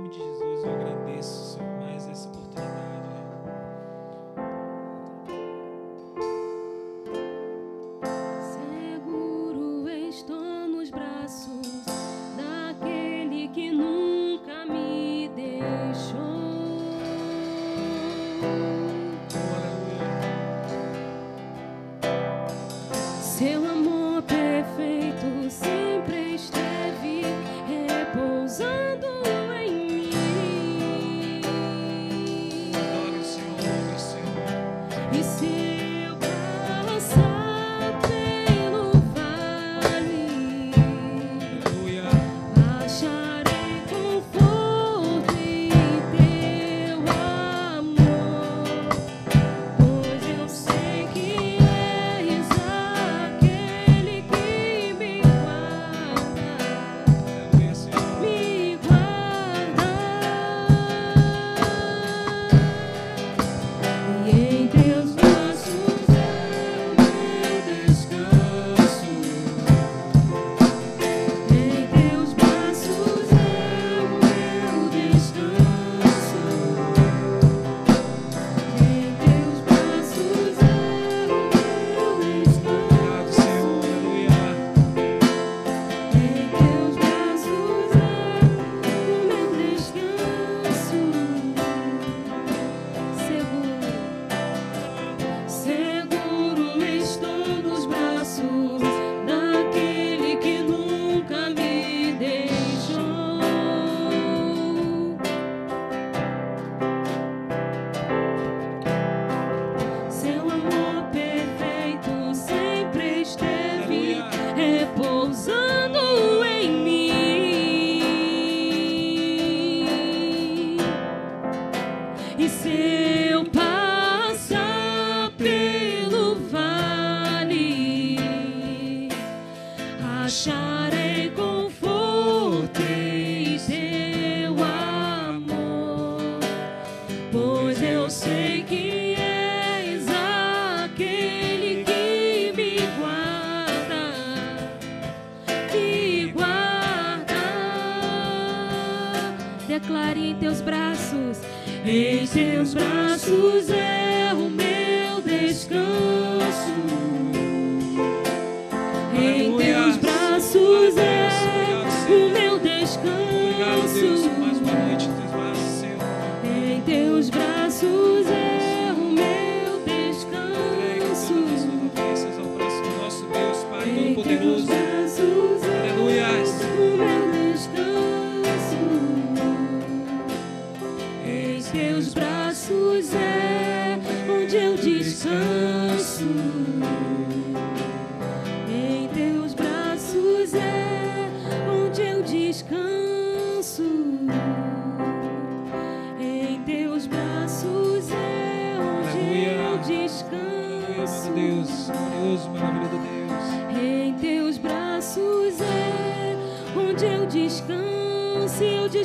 nome de Jesus eu agradeço, Senhor.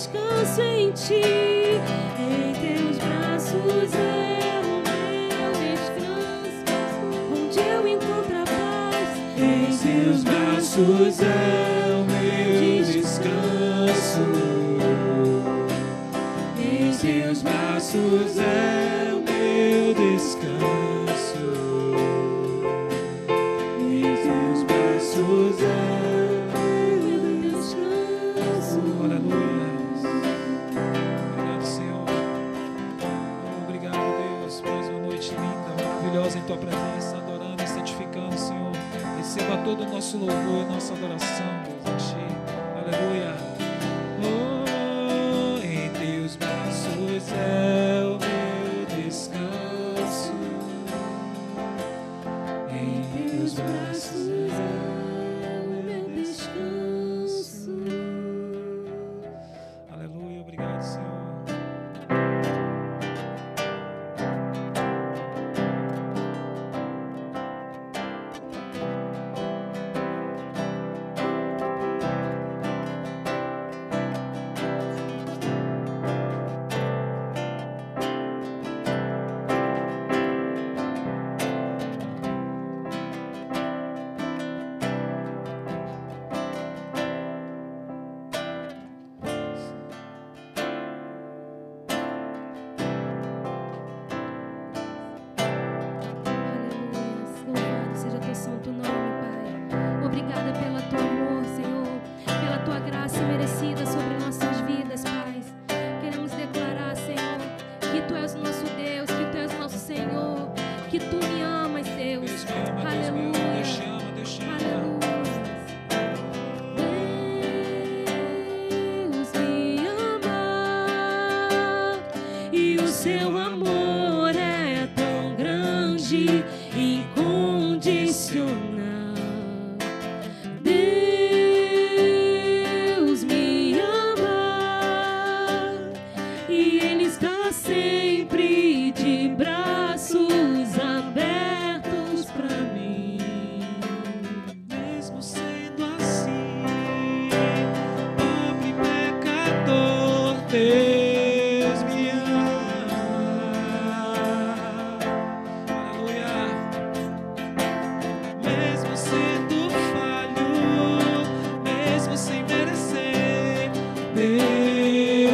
descanso em ti, em teus braços é o meu descanso, onde eu encontro a paz. Em teus braços é o meu descanso, em teus braços é nosso louvor nossa adoração,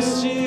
Deus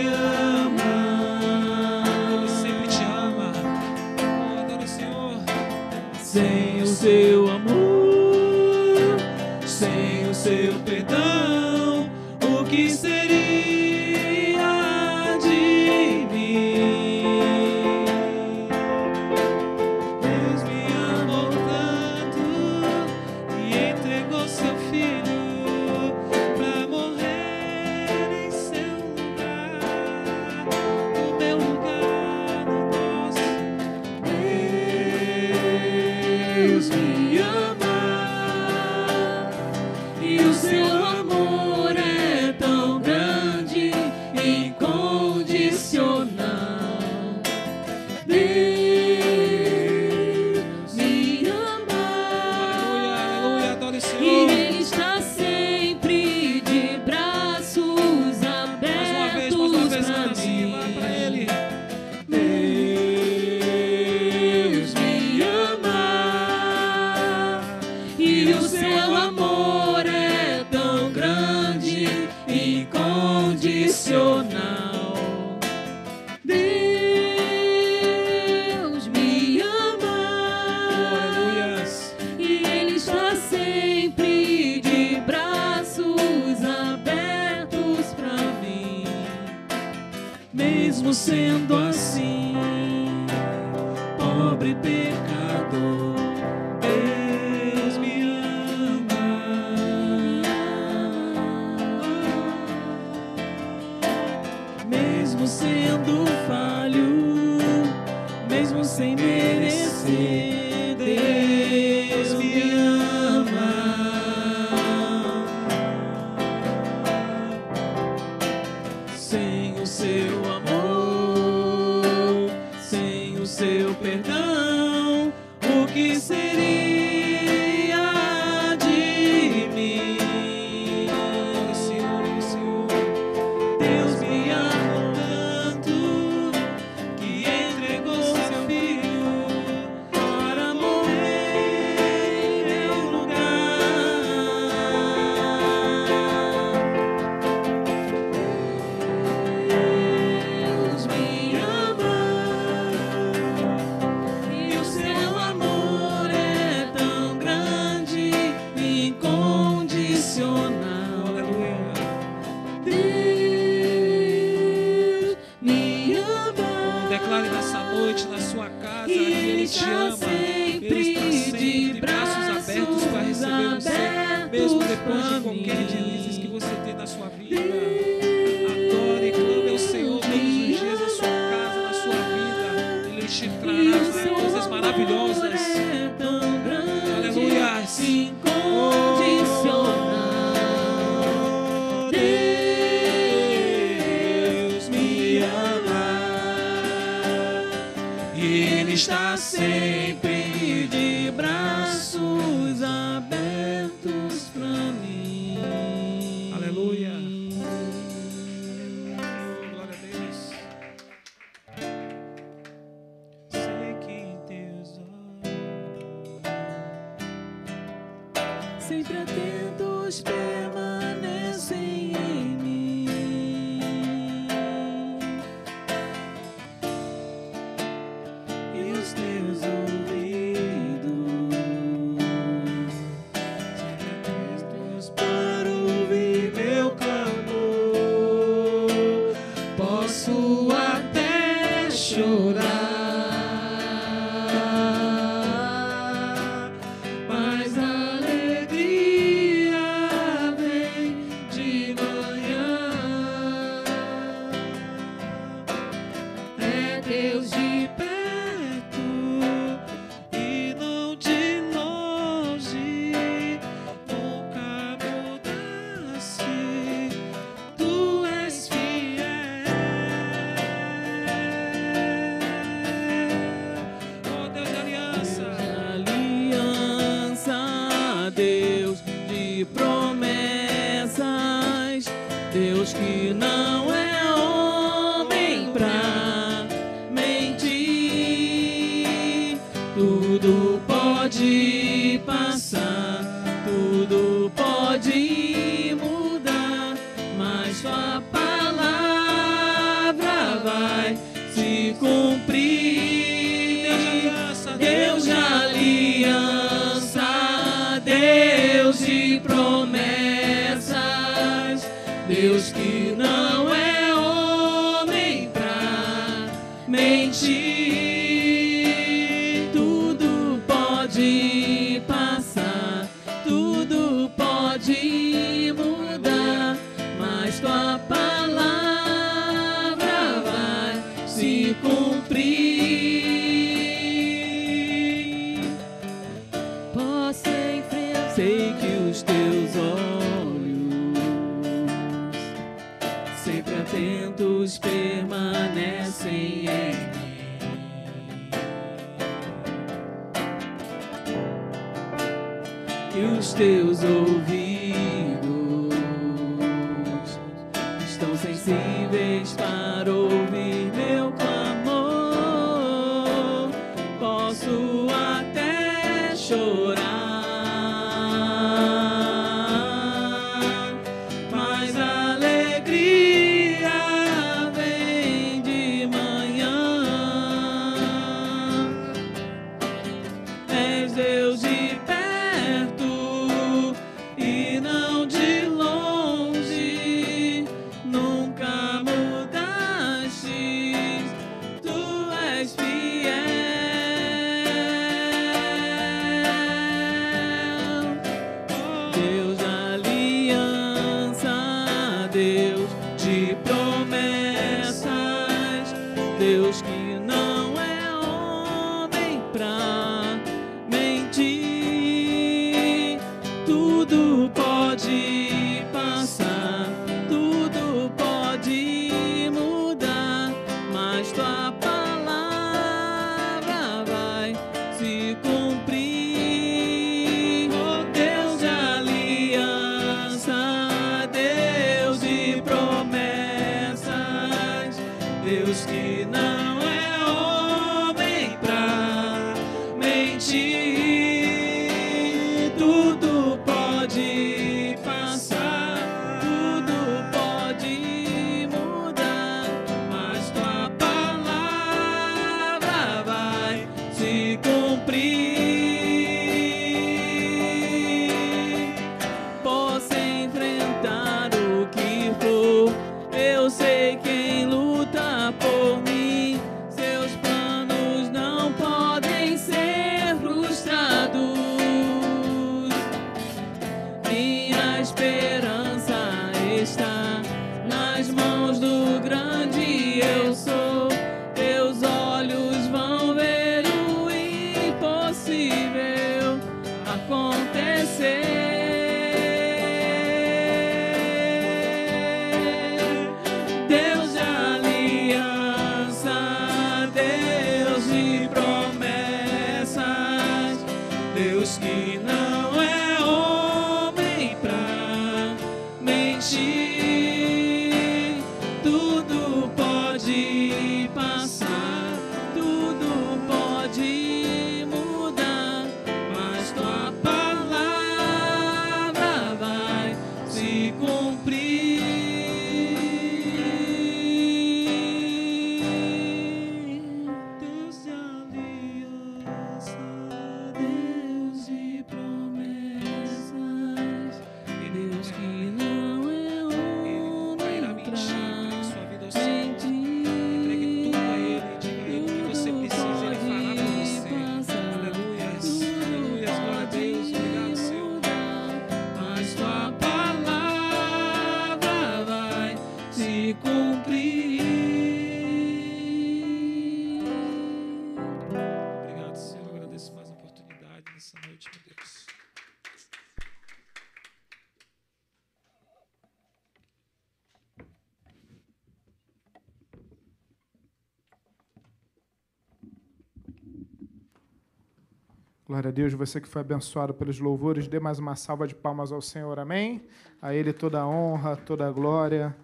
Glória a Deus, você que foi abençoado pelos louvores, dê mais uma salva de palmas ao Senhor, amém? A Ele toda a honra, toda a glória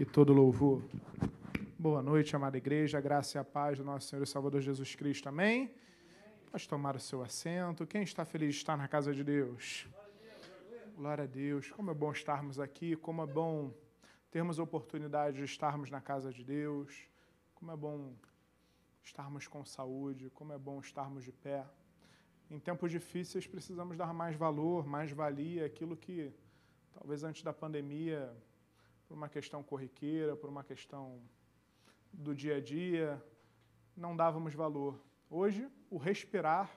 e todo louvor. Boa noite, amada igreja, graça e a paz do nosso Senhor e Salvador Jesus Cristo, amém? Pode tomar o seu assento. Quem está feliz de estar na casa de Deus? Glória a Deus. Como é bom estarmos aqui, como é bom termos a oportunidade de estarmos na casa de Deus. Como é bom estarmos com saúde, como é bom estarmos de pé. Em tempos difíceis precisamos dar mais valor, mais valia aquilo que talvez antes da pandemia, por uma questão corriqueira, por uma questão do dia a dia, não dávamos valor. Hoje, o respirar,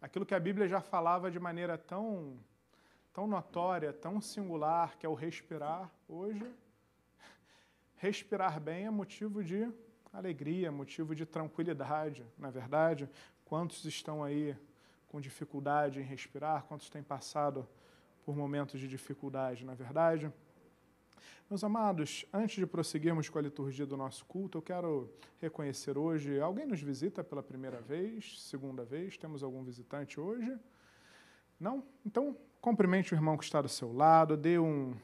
aquilo que a Bíblia já falava de maneira tão tão notória, tão singular, que é o respirar, hoje, respirar bem é motivo de alegria, motivo de tranquilidade, na é verdade. Quantos estão aí com dificuldade em respirar? Quantos têm passado por momentos de dificuldade, na é verdade? Meus amados, antes de prosseguirmos com a liturgia do nosso culto, eu quero reconhecer hoje. Alguém nos visita pela primeira vez, segunda vez? Temos algum visitante hoje? Não? Então, Cumprimente o irmão que está do seu lado, dê um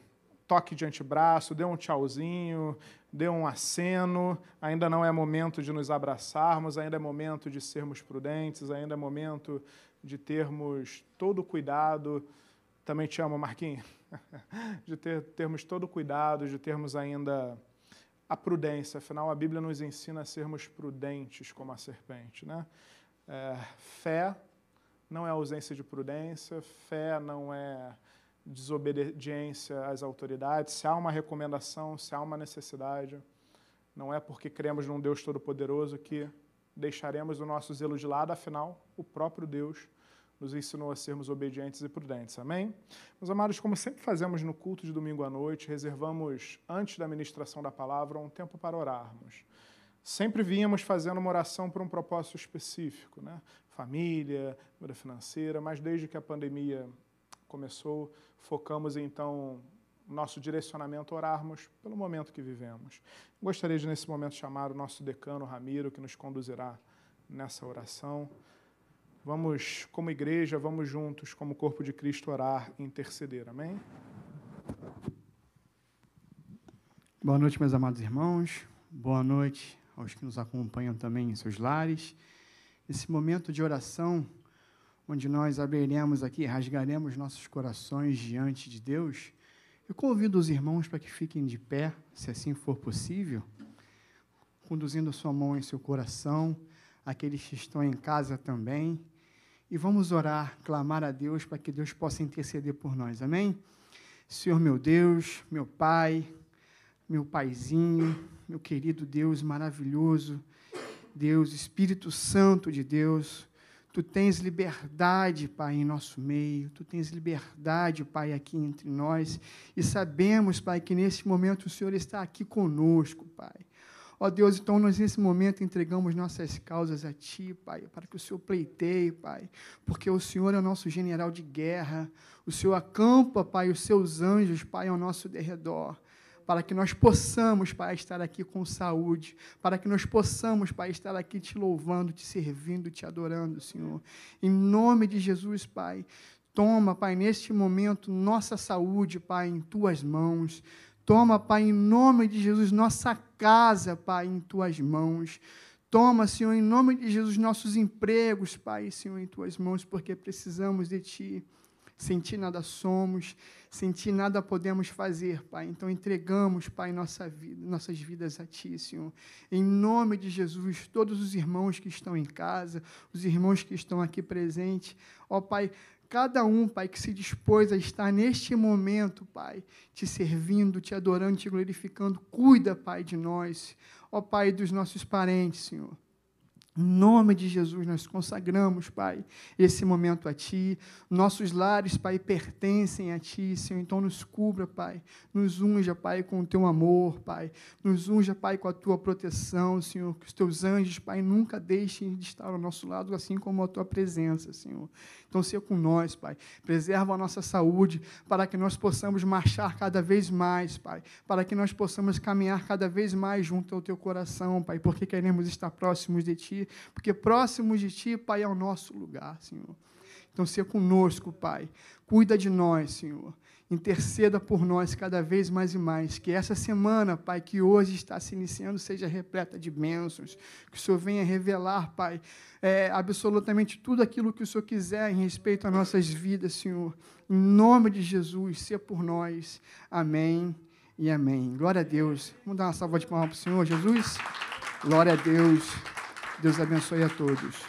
toque de antebraço, dê um tchauzinho, dê um aceno. Ainda não é momento de nos abraçarmos, ainda é momento de sermos prudentes, ainda é momento de termos todo o cuidado. Também te amo, Marquinhos. de ter, termos todo o cuidado, de termos ainda a prudência. Afinal, a Bíblia nos ensina a sermos prudentes como a serpente. Né? É, fé não é ausência de prudência, fé não é desobediência às autoridades. Se há uma recomendação, se há uma necessidade, não é porque cremos num Deus Todo-Poderoso que deixaremos o nosso zelo de lado, afinal, o próprio Deus nos ensinou a sermos obedientes e prudentes. Amém? Meus amados, como sempre fazemos no culto de domingo à noite, reservamos, antes da ministração da palavra, um tempo para orarmos. Sempre vínhamos fazendo uma oração por um propósito específico, né? família, vida financeira, mas desde que a pandemia começou, focamos então nosso direcionamento orarmos pelo momento que vivemos. Gostaria de nesse momento chamar o nosso decano Ramiro que nos conduzirá nessa oração. Vamos, como igreja, vamos juntos, como corpo de Cristo, orar e interceder. Amém? Boa noite, meus amados irmãos. Boa noite aos que nos acompanham também em seus lares esse momento de oração, onde nós abriremos aqui, rasgaremos nossos corações diante de Deus, eu convido os irmãos para que fiquem de pé, se assim for possível, conduzindo sua mão em seu coração, aqueles que estão em casa também, e vamos orar, clamar a Deus para que Deus possa interceder por nós, amém? Senhor meu Deus, meu Pai, meu Paizinho, meu querido Deus maravilhoso, Deus, Espírito Santo de Deus, tu tens liberdade, Pai, em nosso meio, tu tens liberdade, Pai, aqui entre nós, e sabemos, Pai, que nesse momento o Senhor está aqui conosco, Pai. Ó Deus, então nós nesse momento entregamos nossas causas a Ti, Pai, para que o Senhor pleiteie, Pai, porque o Senhor é o nosso general de guerra, o Senhor acampa, Pai, os seus anjos, Pai, ao nosso derredor para que nós possamos, Pai, estar aqui com saúde, para que nós possamos, Pai, estar aqui te louvando, te servindo, te adorando, Senhor. Em nome de Jesus, Pai, toma, Pai, neste momento, nossa saúde, Pai, em tuas mãos. Toma, Pai, em nome de Jesus, nossa casa, Pai, em tuas mãos. Toma, Senhor, em nome de Jesus, nossos empregos, Pai, Senhor, em tuas mãos, porque precisamos de Ti. Sem Ti nada somos, sem Ti nada podemos fazer, Pai. Então entregamos, Pai, nossa vida, nossas vidas a Ti, Senhor. Em nome de Jesus, todos os irmãos que estão em casa, os irmãos que estão aqui presentes, ó Pai, cada um, Pai, que se dispôs a estar neste momento, Pai, te servindo, te adorando, te glorificando, cuida, Pai, de nós, ó Pai, dos nossos parentes, Senhor. Em nome de Jesus, nós consagramos, Pai, esse momento a Ti. Nossos lares, Pai, pertencem a Ti, Senhor. Então, nos cubra, Pai. Nos unja, Pai, com o Teu amor, Pai. Nos unja, Pai, com a Tua proteção, Senhor. Que os Teus anjos, Pai, nunca deixem de estar ao nosso lado, assim como a Tua presença, Senhor. Então, seja com nós, Pai. Preserva a nossa saúde, para que nós possamos marchar cada vez mais, Pai. Para que nós possamos caminhar cada vez mais junto ao Teu coração, Pai. Porque queremos estar próximos de Ti porque próximos de Ti, Pai, é o nosso lugar, Senhor. Então, seja conosco, Pai. Cuida de nós, Senhor. Interceda por nós cada vez mais e mais. Que essa semana, Pai, que hoje está se iniciando, seja repleta de bênçãos. Que o Senhor venha revelar, Pai, é, absolutamente tudo aquilo que o Senhor quiser em respeito às nossas vidas, Senhor. Em nome de Jesus, seja por nós. Amém e amém. Glória a Deus. Vamos dar uma salva de palmas para o Senhor, Jesus. Glória a Deus. Deus abençoe a todos.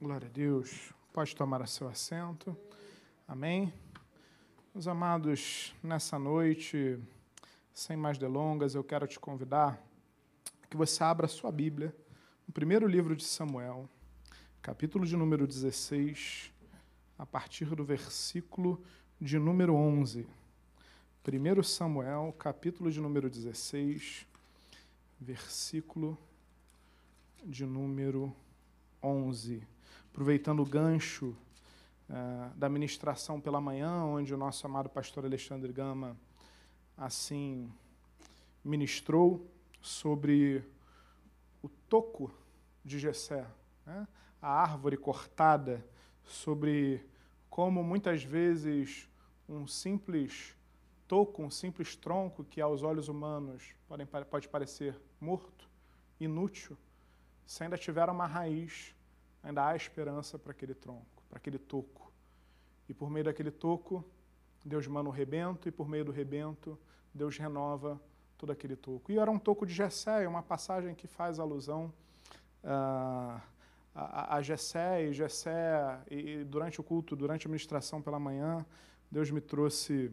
Glória a Deus. Pode tomar seu assento. Amém. Meus amados, nessa noite, sem mais delongas, eu quero te convidar que você abra sua Bíblia no primeiro livro de Samuel, capítulo de número 16, a partir do versículo de número 11. 1 Samuel, capítulo de número 16, versículo de número 11. Aproveitando o gancho uh, da ministração pela manhã, onde o nosso amado pastor Alexandre Gama assim ministrou sobre o toco de Jessé, né? a árvore cortada, sobre como muitas vezes um simples toco, um simples tronco que aos olhos humanos podem, pode parecer morto, inútil, se ainda tiver uma raiz, ainda há esperança para aquele tronco, para aquele toco. E por meio daquele toco, Deus manda o rebento, e por meio do rebento, Deus renova todo aquele toco. E era um toco de Jessé, uma passagem que faz alusão uh, a, a Jessé, e Jessé, e durante o culto, durante a ministração pela manhã, Deus me trouxe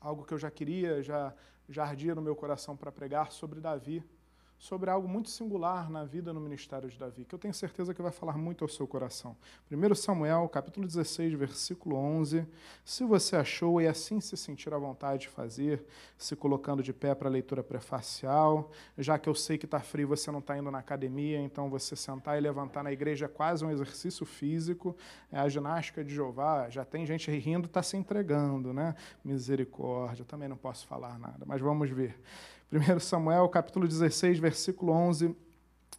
algo que eu já queria, já, já ardia no meu coração para pregar sobre Davi, sobre algo muito singular na vida no ministério de Davi, que eu tenho certeza que vai falar muito ao seu coração. 1 Samuel, capítulo 16, versículo 11. Se você achou e assim se sentir à vontade de fazer, se colocando de pé para a leitura prefacial, já que eu sei que está frio, você não está indo na academia, então você sentar e levantar na igreja é quase um exercício físico, é a ginástica de Jeová, já tem gente rindo, está se entregando, né? Misericórdia, também não posso falar nada, mas vamos ver. 1 Samuel, capítulo 16, versículo 11,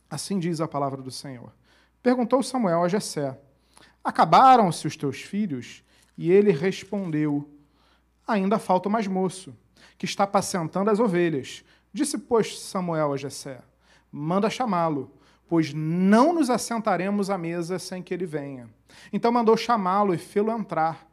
assim diz a palavra do Senhor. Perguntou Samuel a Jessé: Acabaram-se os teus filhos? E ele respondeu: Ainda falta o mais moço, que está apacentando as ovelhas. Disse, pois, Samuel a Jessé: Manda chamá-lo, pois não nos assentaremos à mesa sem que ele venha. Então mandou chamá-lo e fê-lo entrar.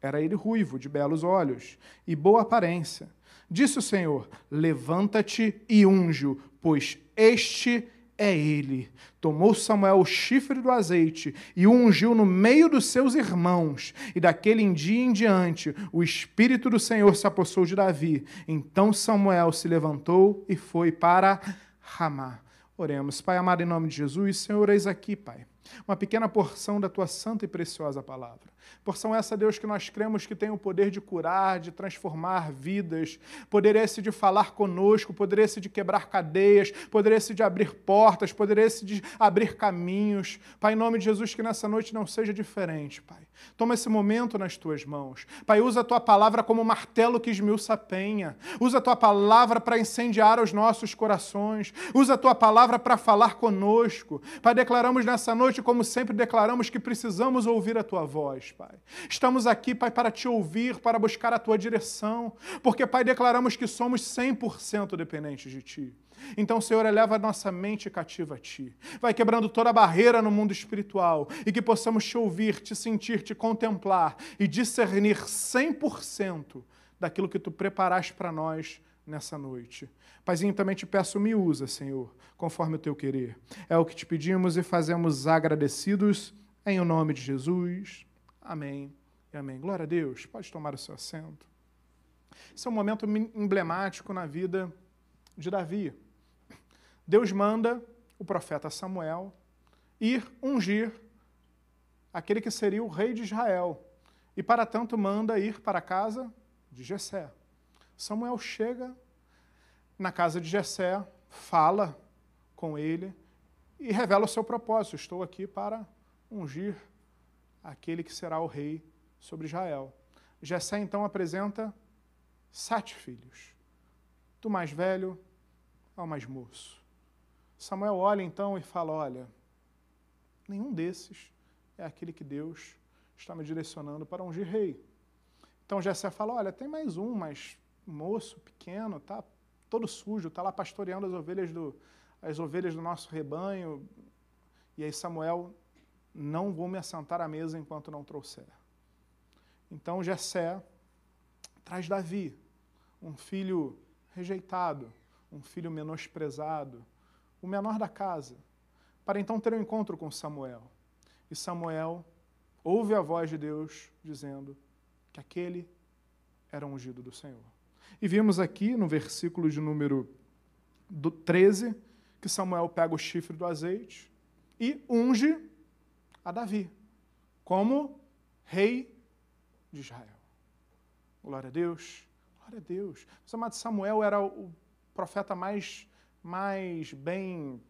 Era ele ruivo, de belos olhos e boa aparência Disse o Senhor: Levanta-te e unge-o, pois este é ele. Tomou Samuel o chifre do azeite e o ungiu no meio dos seus irmãos. E daquele dia em diante, o Espírito do Senhor se apossou de Davi. Então Samuel se levantou e foi para Ramá. Oremos. Pai amado, em nome de Jesus, Senhor, eis aqui, Pai, uma pequena porção da tua santa e preciosa palavra. Porção essa, Deus, que nós cremos que tem o poder de curar, de transformar vidas, poder esse de falar conosco, poder esse de quebrar cadeias, poder esse de abrir portas, poder esse de abrir caminhos. Pai, em nome de Jesus, que nessa noite não seja diferente, Pai. Toma esse momento nas tuas mãos. Pai, usa a tua palavra como martelo que esmiuça a penha. Usa a tua palavra para incendiar os nossos corações. Usa a tua palavra para falar conosco. Pai, declaramos nessa noite, como sempre declaramos, que precisamos ouvir a tua voz, Pai. Estamos aqui, Pai, para te ouvir, para buscar a tua direção. Porque, Pai, declaramos que somos 100% dependentes de ti. Então, Senhor, eleva a nossa mente cativa a Ti. Vai quebrando toda barreira no mundo espiritual e que possamos te ouvir, te sentir, te contemplar e discernir 100% daquilo que Tu preparaste para nós nessa noite. Paizinho, também te peço, me usa, Senhor, conforme o Teu querer. É o que te pedimos e fazemos agradecidos em o nome de Jesus. Amém e amém. Glória a Deus. Pode tomar o seu assento. Esse é um momento emblemático na vida de Davi. Deus manda o profeta Samuel ir ungir aquele que seria o rei de Israel. E para tanto manda ir para a casa de Jessé. Samuel chega na casa de Jessé, fala com ele e revela o seu propósito. Estou aqui para ungir aquele que será o rei sobre Israel. Jessé então apresenta sete filhos. Do mais velho ao mais moço. Samuel olha então e fala: Olha, nenhum desses é aquele que Deus está me direcionando para ungir rei. Então Jessé fala: Olha, tem mais um, mas moço, pequeno, tá todo sujo, está lá pastoreando as ovelhas do, as ovelhas do nosso rebanho. E aí Samuel, não vou me assentar à mesa enquanto não trouxer. Então Jessé traz Davi, um filho rejeitado, um filho menosprezado, o menor da casa, para então ter um encontro com Samuel. E Samuel ouve a voz de Deus dizendo que aquele era ungido do Senhor. E vimos aqui no versículo de número 13 que Samuel pega o chifre do azeite e unge a Davi como rei de Israel. Glória a Deus. Glória a Deus. O amado Samuel era o profeta mais, mais bem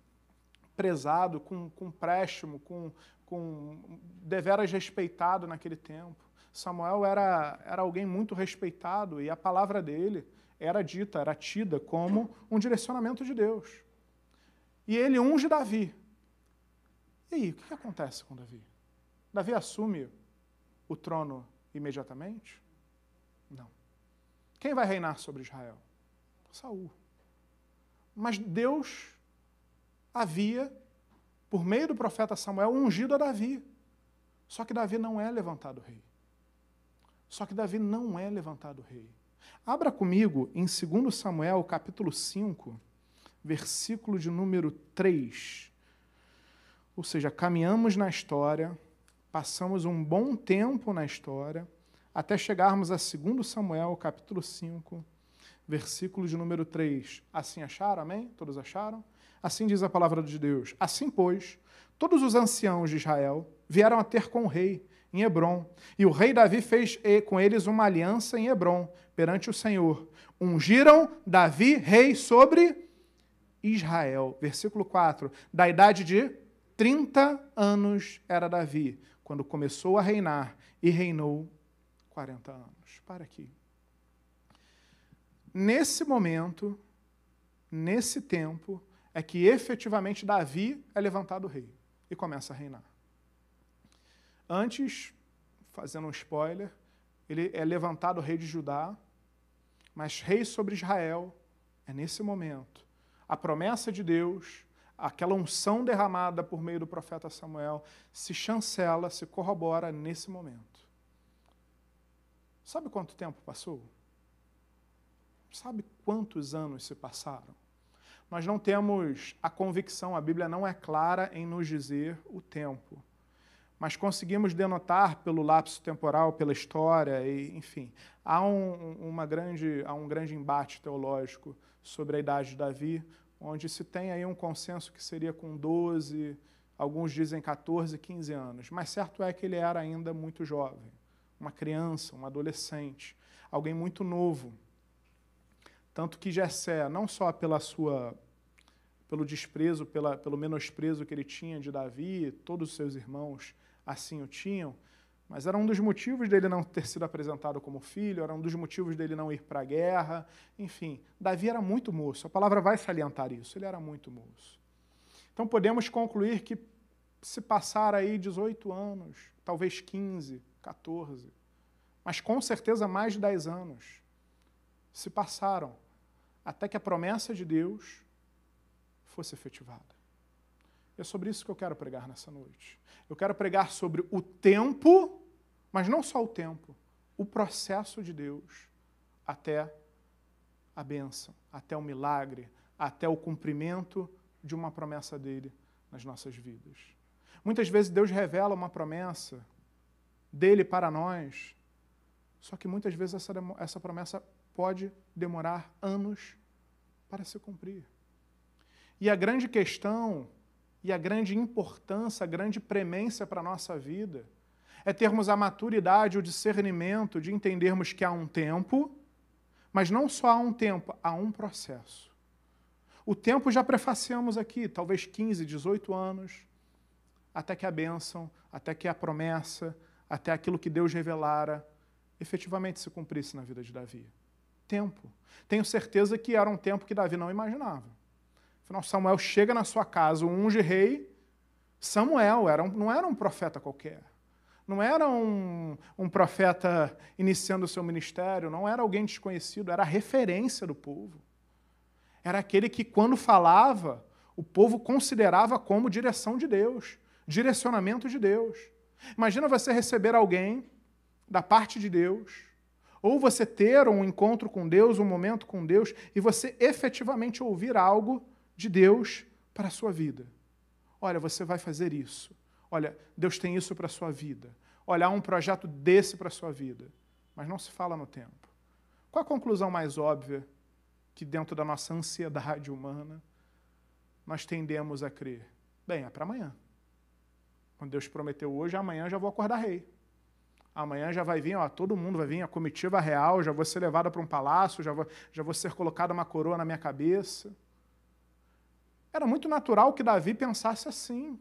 prezado, com, com préstimo, com, com deveras respeitado naquele tempo. Samuel era, era alguém muito respeitado e a palavra dele era dita, era tida como um direcionamento de Deus. E ele unge Davi. E aí, o que acontece com Davi? Davi assume o trono imediatamente? Não. Quem vai reinar sobre Israel? Saul. Mas Deus havia, por meio do profeta Samuel, ungido a Davi. Só que Davi não é levantado rei. Só que Davi não é levantado rei. Abra comigo em 2 Samuel, capítulo 5, versículo de número 3. Ou seja, caminhamos na história, passamos um bom tempo na história, até chegarmos a 2 Samuel, capítulo 5, versículo de número 3. Assim acharam? Amém? Todos acharam? Assim diz a palavra de Deus. Assim, pois, todos os anciãos de Israel vieram a ter com o rei em Hebron. E o rei Davi fez com eles uma aliança em Hebron, perante o Senhor. Ungiram Davi rei sobre Israel. Versículo 4. Da idade de 30 anos era Davi, quando começou a reinar, e reinou 40 anos. Para aqui. Nesse momento, nesse tempo, é que efetivamente Davi é levantado rei e começa a reinar. Antes, fazendo um spoiler, ele é levantado rei de Judá, mas rei sobre Israel é nesse momento. A promessa de Deus, aquela unção derramada por meio do profeta Samuel, se chancela, se corrobora nesse momento. Sabe quanto tempo passou? Sabe quantos anos se passaram? Nós não temos a convicção, a Bíblia não é clara em nos dizer o tempo mas conseguimos denotar pelo lapso temporal, pela história, e, enfim, há um, uma grande, há um grande embate teológico sobre a idade de Davi, onde se tem aí um consenso que seria com 12, alguns dizem 14, 15 anos, mas certo é que ele era ainda muito jovem, uma criança, um adolescente, alguém muito novo. Tanto que Jessé, não só pela sua pelo desprezo, pela, pelo menosprezo que ele tinha de Davi, todos os seus irmãos assim o tinham, mas era um dos motivos dele não ter sido apresentado como filho, era um dos motivos dele não ir para a guerra, enfim. Davi era muito moço, a palavra vai salientar isso, ele era muito moço. Então podemos concluir que se passar aí 18 anos, talvez 15, 14, mas com certeza mais de 10 anos se passaram até que a promessa de Deus fosse efetivada. É sobre isso que eu quero pregar nessa noite. Eu quero pregar sobre o tempo, mas não só o tempo, o processo de Deus até a bênção, até o milagre, até o cumprimento de uma promessa dele nas nossas vidas. Muitas vezes Deus revela uma promessa dele para nós, só que muitas vezes essa, essa promessa pode demorar anos para se cumprir. E a grande questão e a grande importância, a grande premência para a nossa vida é termos a maturidade, o discernimento de entendermos que há um tempo, mas não só há um tempo, há um processo. O tempo já prefaciamos aqui, talvez 15, 18 anos, até que a bênção, até que a promessa, até aquilo que Deus revelara, efetivamente se cumprisse na vida de Davi. Tempo. Tenho certeza que era um tempo que Davi não imaginava. Afinal, Samuel chega na sua casa, unge rei. Samuel era um, não era um profeta qualquer. Não era um, um profeta iniciando o seu ministério, não era alguém desconhecido, era a referência do povo. Era aquele que, quando falava, o povo considerava como direção de Deus, direcionamento de Deus. Imagina você receber alguém da parte de Deus, ou você ter um encontro com Deus, um momento com Deus, e você efetivamente ouvir algo de Deus para a sua vida. Olha, você vai fazer isso. Olha, Deus tem isso para a sua vida. Olha, há um projeto desse para a sua vida. Mas não se fala no tempo. Qual a conclusão mais óbvia que, dentro da nossa ansiedade humana, nós tendemos a crer? Bem, é para amanhã. Quando Deus prometeu hoje, amanhã já vou acordar rei. Amanhã já vai vir, ó, todo mundo vai vir, a comitiva real, já vou ser levada para um palácio, já vou, já vou ser colocada uma coroa na minha cabeça. Era muito natural que Davi pensasse assim.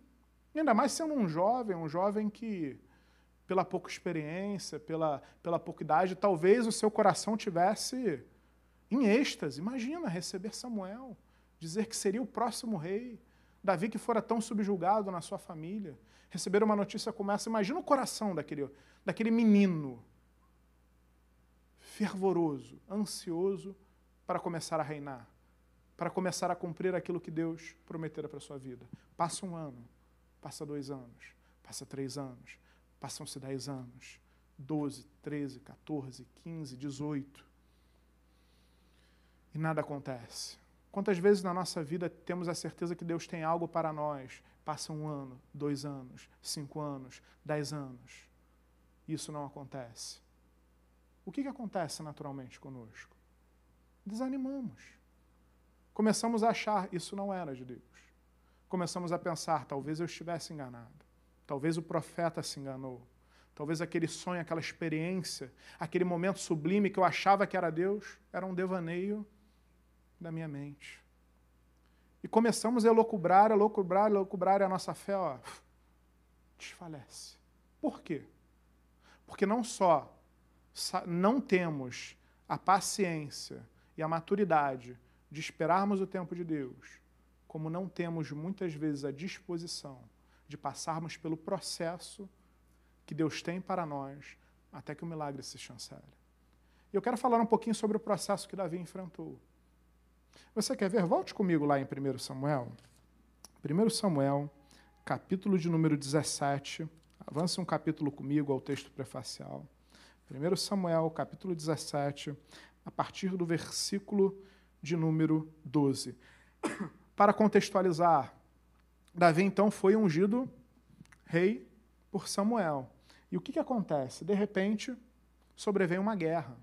Ainda mais sendo um jovem, um jovem que, pela pouca experiência, pela, pela pouca idade, talvez o seu coração tivesse em êxtase. Imagina receber Samuel, dizer que seria o próximo rei. Davi que fora tão subjugado na sua família, receber uma notícia como essa. Imagina o coração daquele, daquele menino fervoroso, ansioso para começar a reinar para começar a cumprir aquilo que Deus prometera para a sua vida. Passa um ano, passa dois anos, passa três anos, passam-se dez anos, doze, treze, 14, 15, 18. E nada acontece. Quantas vezes na nossa vida temos a certeza que Deus tem algo para nós? Passa um ano, dois anos, cinco anos, dez anos. Isso não acontece. O que, que acontece naturalmente conosco? Desanimamos. Começamos a achar isso não era de Deus. Começamos a pensar, talvez eu estivesse enganado. Talvez o profeta se enganou. Talvez aquele sonho, aquela experiência, aquele momento sublime que eu achava que era Deus, era um devaneio da minha mente. E começamos a elocubrar, elocubrar, elocubrar, e a nossa fé, ó, desfalece. Por quê? Porque não só não temos a paciência e a maturidade de esperarmos o tempo de Deus, como não temos muitas vezes a disposição de passarmos pelo processo que Deus tem para nós até que o milagre se chancele. E eu quero falar um pouquinho sobre o processo que Davi enfrentou. Você quer ver? Volte comigo lá em 1 Samuel. 1 Samuel, capítulo de número 17. Avance um capítulo comigo ao texto prefacial. 1 Samuel, capítulo 17, a partir do versículo de número 12. Para contextualizar, Davi então foi ungido rei por Samuel. E o que, que acontece? De repente, sobrevém uma guerra.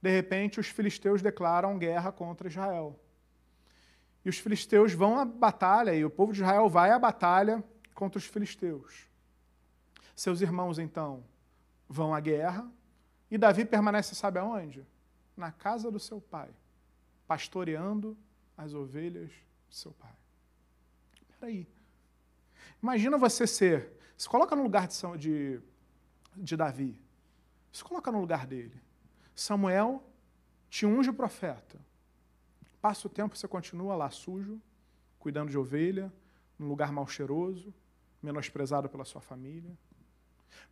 De repente, os filisteus declaram guerra contra Israel. E os filisteus vão à batalha, e o povo de Israel vai à batalha contra os filisteus. Seus irmãos, então, vão à guerra, e Davi permanece, sabe aonde? Na casa do seu pai pastoreando as ovelhas seu pai. Espera aí. Imagina você ser. Se coloca no lugar de, de, de Davi. Se coloca no lugar dele. Samuel te unge o profeta. Passa o tempo, você continua lá sujo, cuidando de ovelha, num lugar mal cheiroso, menosprezado pela sua família.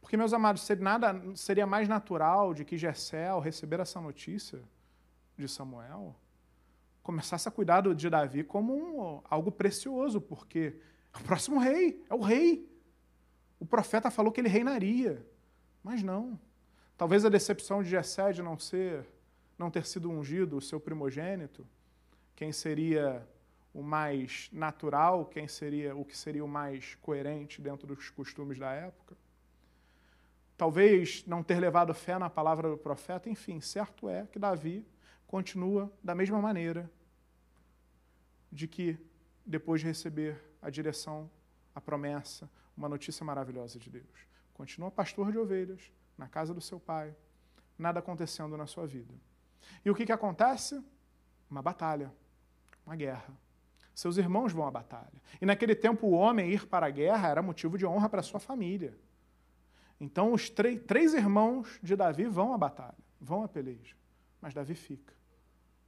Porque, meus amados, seria, nada, seria mais natural de que Jessé, ao receber essa notícia de Samuel, começasse a cuidar de Davi como um, algo precioso, porque é o próximo rei, é o rei. O profeta falou que ele reinaria, mas não. Talvez a decepção de Jessé de não ser, não ter sido ungido o seu primogênito, quem seria o mais natural, quem seria o que seria o mais coerente dentro dos costumes da época. Talvez não ter levado fé na palavra do profeta, enfim, certo é que Davi continua da mesma maneira de que, depois de receber a direção, a promessa, uma notícia maravilhosa de Deus, continua pastor de ovelhas na casa do seu pai, nada acontecendo na sua vida. E o que, que acontece? Uma batalha, uma guerra. Seus irmãos vão à batalha. E naquele tempo, o homem ir para a guerra era motivo de honra para sua família. Então, os três irmãos de Davi vão à batalha, vão à peleja. Mas Davi fica.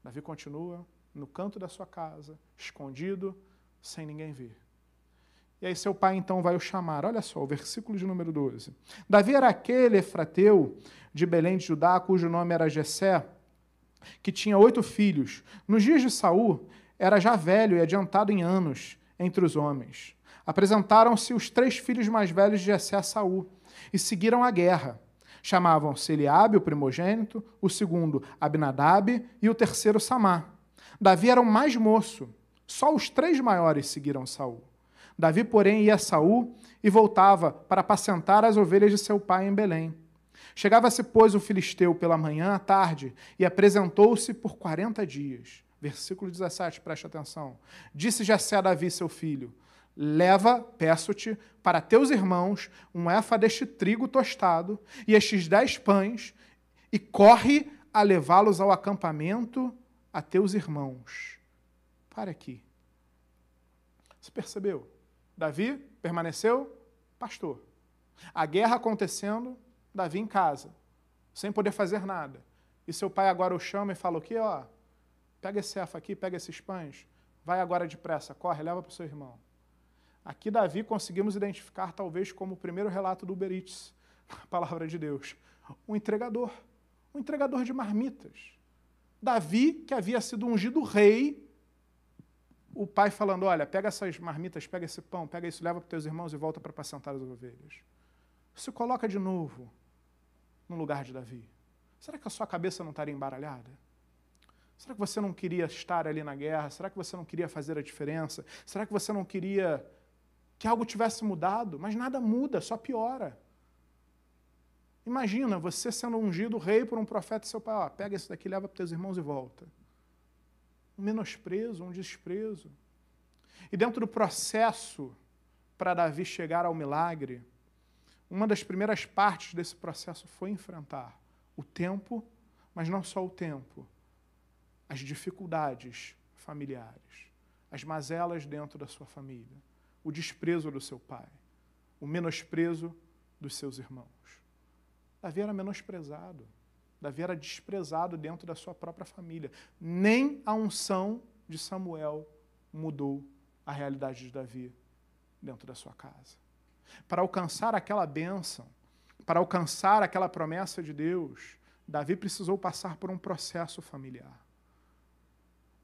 Davi continua no canto da sua casa, escondido, sem ninguém ver. E aí seu pai então vai o chamar. Olha só, o versículo de número 12. Davi era aquele efrateu de Belém de Judá, cujo nome era Jessé, que tinha oito filhos. Nos dias de Saul, era já velho e adiantado em anos entre os homens. Apresentaram-se os três filhos mais velhos de Jessé a Saul e seguiram a guerra. Chamavam-se Eliabe, o primogênito, o segundo Abinadab e o terceiro Samá. Davi era o mais moço. Só os três maiores seguiram Saul. Davi, porém, ia a Saul e voltava para apacentar as ovelhas de seu pai em Belém. Chegava-se, pois, o filisteu pela manhã à tarde e apresentou-se por quarenta dias. Versículo 17, preste atenção. Disse Jessé a Davi, seu filho: Leva, peço-te, para teus irmãos um éfa deste trigo tostado e estes dez pães, e corre a levá-los ao acampamento a teus irmãos. Para aqui. Você percebeu? Davi permaneceu pastor. A guerra acontecendo, Davi em casa, sem poder fazer nada. E seu pai agora o chama e fala o quê? Ó, pega esse cefa aqui, pega esses pães, vai agora depressa, corre, leva para o seu irmão. Aqui Davi conseguimos identificar talvez como o primeiro relato do Uber Eats, a palavra de Deus. Um entregador, um entregador de marmitas. Davi, que havia sido ungido rei, o pai falando, olha, pega essas marmitas, pega esse pão, pega isso, leva para teus irmãos e volta para apacentar as ovelhas. Se coloca de novo no lugar de Davi. Será que a sua cabeça não estaria embaralhada? Será que você não queria estar ali na guerra? Será que você não queria fazer a diferença? Será que você não queria que algo tivesse mudado? Mas nada muda, só piora. Imagina você sendo ungido rei por um profeta e seu pai, ó, pega esse daqui, leva para teus irmãos e volta. Um menosprezo, um desprezo. E dentro do processo para Davi chegar ao milagre, uma das primeiras partes desse processo foi enfrentar o tempo, mas não só o tempo, as dificuldades familiares, as mazelas dentro da sua família, o desprezo do seu pai, o menosprezo dos seus irmãos. Davi era menosprezado, Davi era desprezado dentro da sua própria família. Nem a unção de Samuel mudou a realidade de Davi dentro da sua casa para alcançar aquela bênção, para alcançar aquela promessa de Deus, Davi precisou passar por um processo familiar.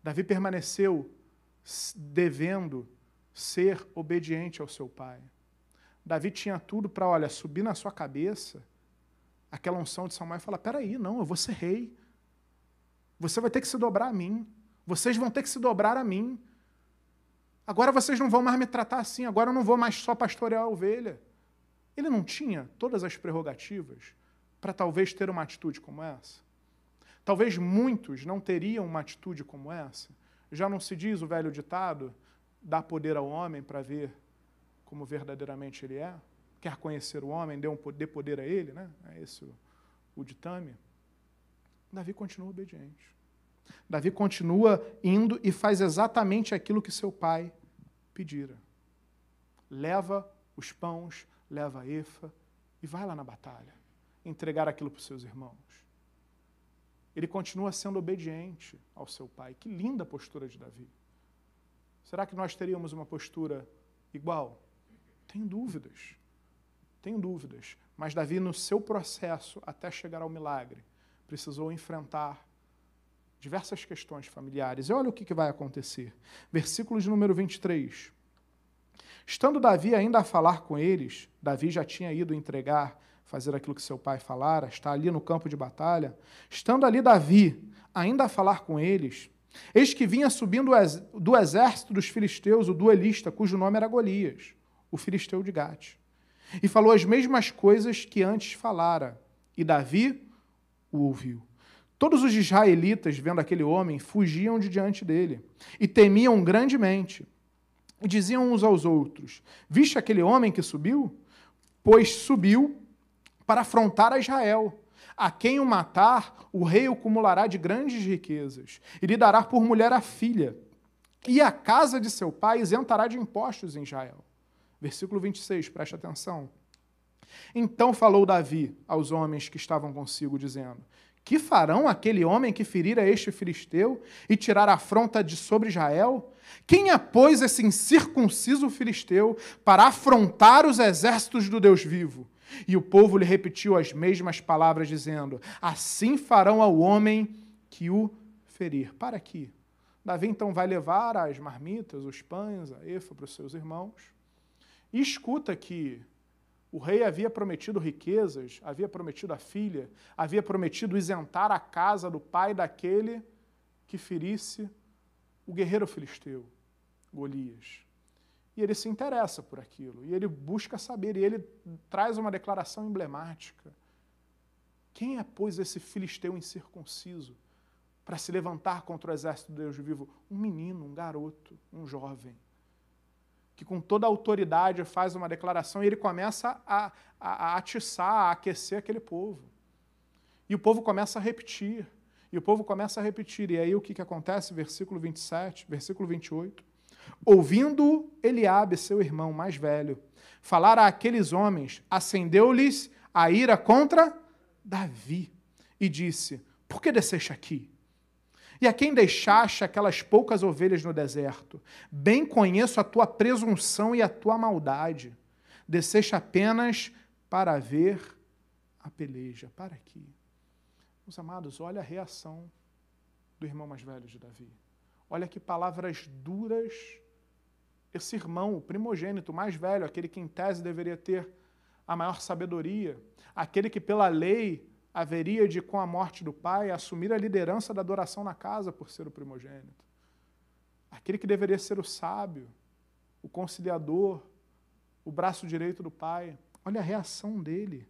Davi permaneceu devendo ser obediente ao seu pai. Davi tinha tudo para, olha, subir na sua cabeça aquela unção de Samuel e falar: peraí, não, eu vou ser rei. Você vai ter que se dobrar a mim. Vocês vão ter que se dobrar a mim. Agora vocês não vão mais me tratar assim, agora eu não vou mais só pastorear a ovelha. Ele não tinha todas as prerrogativas para talvez ter uma atitude como essa? Talvez muitos não teriam uma atitude como essa. Já não se diz o velho ditado: dá poder ao homem para ver como verdadeiramente ele é? Quer conhecer o homem, dê, um, dê poder a ele, né? É esse o, o ditame. Davi continua obediente. Davi continua indo e faz exatamente aquilo que seu pai pedira. Leva os pães, leva a efa e vai lá na batalha entregar aquilo para os seus irmãos. Ele continua sendo obediente ao seu pai. Que linda postura de Davi. Será que nós teríamos uma postura igual? Tenho dúvidas. Tenho dúvidas. Mas Davi, no seu processo até chegar ao milagre, precisou enfrentar diversas questões familiares. E olha o que vai acontecer. Versículo de número 23. Estando Davi ainda a falar com eles, Davi já tinha ido entregar, fazer aquilo que seu pai falara, está ali no campo de batalha. Estando ali Davi ainda a falar com eles, eis que vinha subindo do exército dos filisteus o duelista, cujo nome era Golias, o filisteu de Gate. E falou as mesmas coisas que antes falara, e Davi o ouviu. Todos os israelitas, vendo aquele homem, fugiam de diante dele e temiam grandemente. E diziam uns aos outros: Viste aquele homem que subiu? Pois subiu para afrontar a Israel. A quem o matar, o rei o acumulará de grandes riquezas e lhe dará por mulher a filha. E a casa de seu pai isentará de impostos em Israel. Versículo 26, preste atenção. Então falou Davi aos homens que estavam consigo, dizendo: Que farão aquele homem que ferira este filisteu e tirar a afronta de sobre Israel? Quem apôs esse incircunciso filisteu para afrontar os exércitos do Deus vivo? E o povo lhe repetiu as mesmas palavras, dizendo: Assim farão ao homem que o ferir. Para aqui. Davi então vai levar as marmitas, os pães, a efa para os seus irmãos. E escuta que o rei havia prometido riquezas, havia prometido a filha, havia prometido isentar a casa do pai daquele que ferisse o guerreiro filisteu, Golias. E ele se interessa por aquilo, e ele busca saber, e ele traz uma declaração emblemática. Quem é, pois, esse filisteu incircunciso para se levantar contra o exército de Deus vivo? Um menino, um garoto, um jovem que com toda a autoridade faz uma declaração e ele começa a, a, a atiçar, a aquecer aquele povo. E o povo começa a repetir. E o povo começa a repetir. E aí o que, que acontece? Versículo 27, versículo 28. Ouvindo Eliabe, seu irmão mais velho, falar àqueles homens, acendeu-lhes a ira contra Davi e disse: Por que desceste aqui? E a quem deixaste aquelas poucas ovelhas no deserto? Bem conheço a tua presunção e a tua maldade. Desceste apenas para ver a peleja. Para aqui. Meus amados, olha a reação do irmão mais velho de Davi. Olha que palavras duras esse irmão, o primogênito mais velho, aquele que em tese deveria ter a maior sabedoria, aquele que pela lei haveria de, com a morte do pai, assumir a liderança da adoração na casa por ser o primogênito. Aquele que deveria ser o sábio, o conciliador, o braço direito do pai. Olha a reação dele.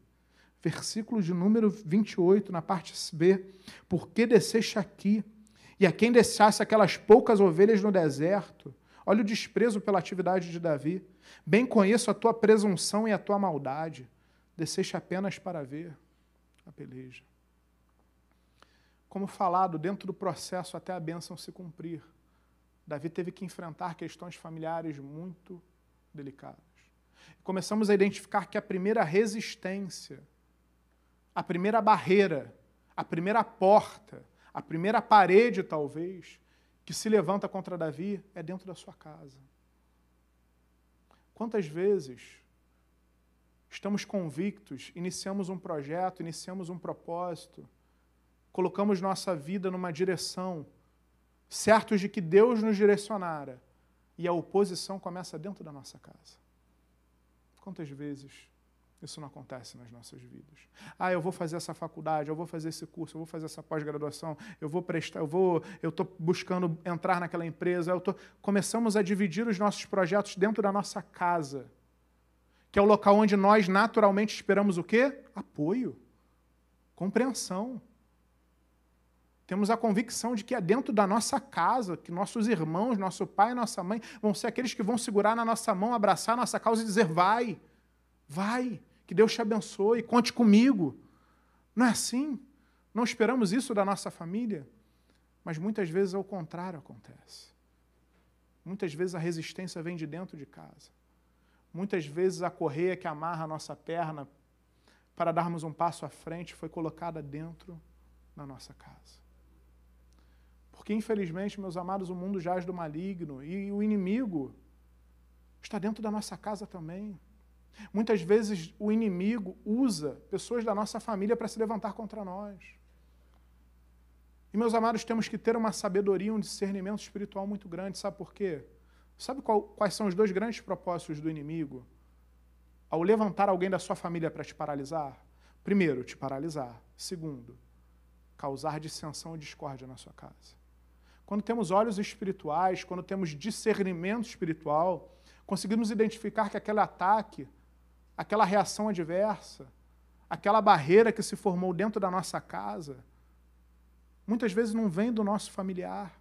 Versículo de número 28, na parte B. Por que desceste aqui? E a quem deixasse aquelas poucas ovelhas no deserto? Olha o desprezo pela atividade de Davi. Bem conheço a tua presunção e a tua maldade. Desceste apenas para ver a peleja. Como falado, dentro do processo até a bênção se cumprir, Davi teve que enfrentar questões familiares muito delicadas. Começamos a identificar que a primeira resistência, a primeira barreira, a primeira porta, a primeira parede, talvez, que se levanta contra Davi é dentro da sua casa. Quantas vezes estamos convictos, iniciamos um projeto, iniciamos um propósito, colocamos nossa vida numa direção, certos de que Deus nos direcionara, e a oposição começa dentro da nossa casa. Quantas vezes isso não acontece nas nossas vidas? Ah, eu vou fazer essa faculdade, eu vou fazer esse curso, eu vou fazer essa pós-graduação, eu vou prestar, eu vou, eu estou buscando entrar naquela empresa, eu tô... começamos a dividir os nossos projetos dentro da nossa casa que é o local onde nós naturalmente esperamos o quê? Apoio, compreensão. Temos a convicção de que é dentro da nossa casa que nossos irmãos, nosso pai nossa mãe vão ser aqueles que vão segurar na nossa mão, abraçar a nossa causa e dizer: vai, vai, que Deus te abençoe, conte comigo. Não é assim? Não esperamos isso da nossa família? Mas muitas vezes ao contrário acontece. Muitas vezes a resistência vem de dentro de casa. Muitas vezes a correia que amarra a nossa perna para darmos um passo à frente foi colocada dentro da nossa casa. Porque, infelizmente, meus amados, o mundo jaz do maligno e o inimigo está dentro da nossa casa também. Muitas vezes o inimigo usa pessoas da nossa família para se levantar contra nós. E, meus amados, temos que ter uma sabedoria, um discernimento espiritual muito grande. Sabe por quê? Sabe qual, quais são os dois grandes propósitos do inimigo? Ao levantar alguém da sua família para te paralisar? Primeiro, te paralisar. Segundo, causar dissensão e discórdia na sua casa. Quando temos olhos espirituais, quando temos discernimento espiritual, conseguimos identificar que aquele ataque, aquela reação adversa, aquela barreira que se formou dentro da nossa casa, muitas vezes não vem do nosso familiar,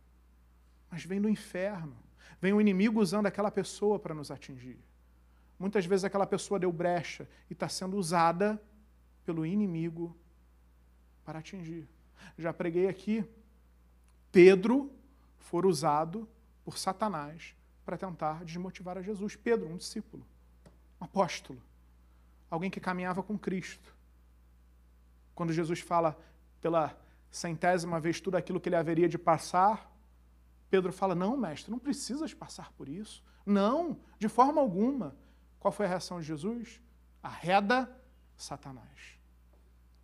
mas vem do inferno. Vem o inimigo usando aquela pessoa para nos atingir. Muitas vezes aquela pessoa deu brecha e está sendo usada pelo inimigo para atingir. Já preguei aqui, Pedro foi usado por Satanás para tentar desmotivar a Jesus. Pedro, um discípulo, um apóstolo, alguém que caminhava com Cristo. Quando Jesus fala, pela centésima vez tudo aquilo que ele haveria de passar, Pedro fala: Não, mestre, não precisas passar por isso. Não, de forma alguma. Qual foi a reação de Jesus? Arreda Satanás.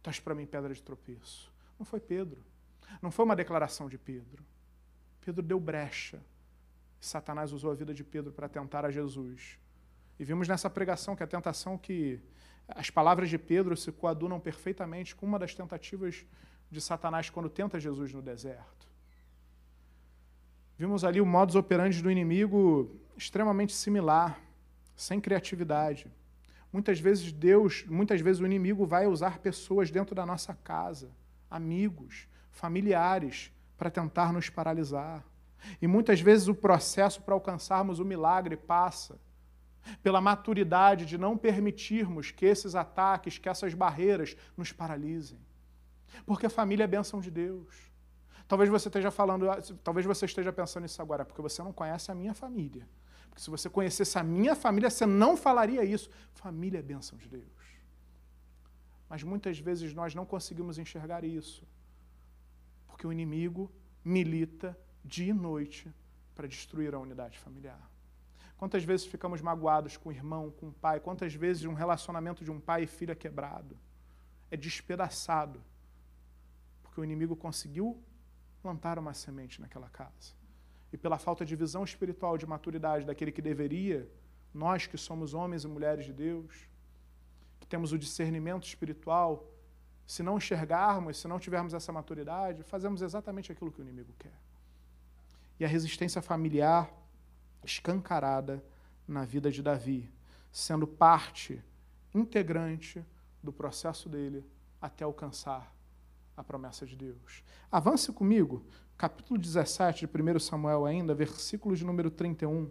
Traz para mim pedra de tropeço. Não foi Pedro. Não foi uma declaração de Pedro. Pedro deu brecha. Satanás usou a vida de Pedro para tentar a Jesus. E vimos nessa pregação que a tentação que as palavras de Pedro se coadunam perfeitamente com uma das tentativas de Satanás quando tenta Jesus no deserto. Vimos ali o modus operandi do inimigo extremamente similar, sem criatividade. Muitas vezes Deus, muitas vezes o inimigo vai usar pessoas dentro da nossa casa, amigos, familiares, para tentar nos paralisar. E muitas vezes o processo para alcançarmos o milagre passa pela maturidade de não permitirmos que esses ataques, que essas barreiras nos paralisem. Porque a família é bênção de Deus. Talvez você esteja falando, talvez você esteja pensando isso agora, porque você não conhece a minha família. Porque se você conhecesse a minha família, você não falaria isso. Família é bênção de Deus. Mas muitas vezes nós não conseguimos enxergar isso. Porque o inimigo milita dia e noite para destruir a unidade familiar. Quantas vezes ficamos magoados com o irmão, com o pai? Quantas vezes um relacionamento de um pai e filha é quebrado? É despedaçado. Porque o inimigo conseguiu plantar uma semente naquela casa. E pela falta de visão espiritual, de maturidade daquele que deveria, nós que somos homens e mulheres de Deus, que temos o discernimento espiritual, se não enxergarmos, se não tivermos essa maturidade, fazemos exatamente aquilo que o inimigo quer. E a resistência familiar escancarada na vida de Davi, sendo parte integrante do processo dele até alcançar a promessa de Deus. Avance comigo, capítulo 17 de 1 Samuel ainda, versículo de número 31.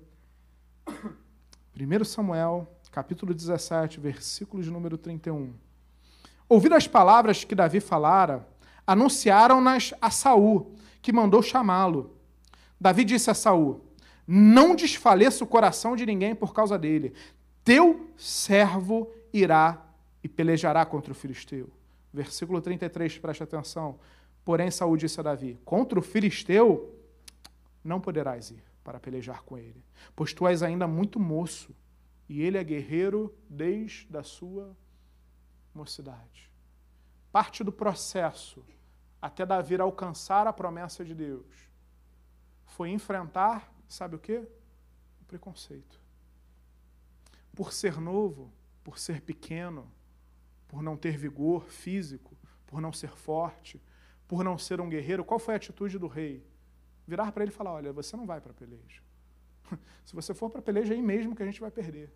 1 Samuel, capítulo 17, versículo de número 31. Ouvindo as palavras que Davi falara, anunciaram-nas a Saul, que mandou chamá-lo. Davi disse a Saul: não desfaleça o coração de ninguém por causa dele. Teu servo irá e pelejará contra o filisteu. Versículo 33, preste atenção. Porém, Saúl disse a Davi: Contra o filisteu não poderás ir para pelejar com ele, pois tu és ainda muito moço, e ele é guerreiro desde a sua mocidade. Parte do processo até Davi alcançar a promessa de Deus foi enfrentar sabe o quê? O preconceito. Por ser novo, por ser pequeno, por não ter vigor físico, por não ser forte, por não ser um guerreiro, qual foi a atitude do rei? Virar para ele e falar: Olha, você não vai para a peleja. Se você for para a peleja, é aí mesmo que a gente vai perder.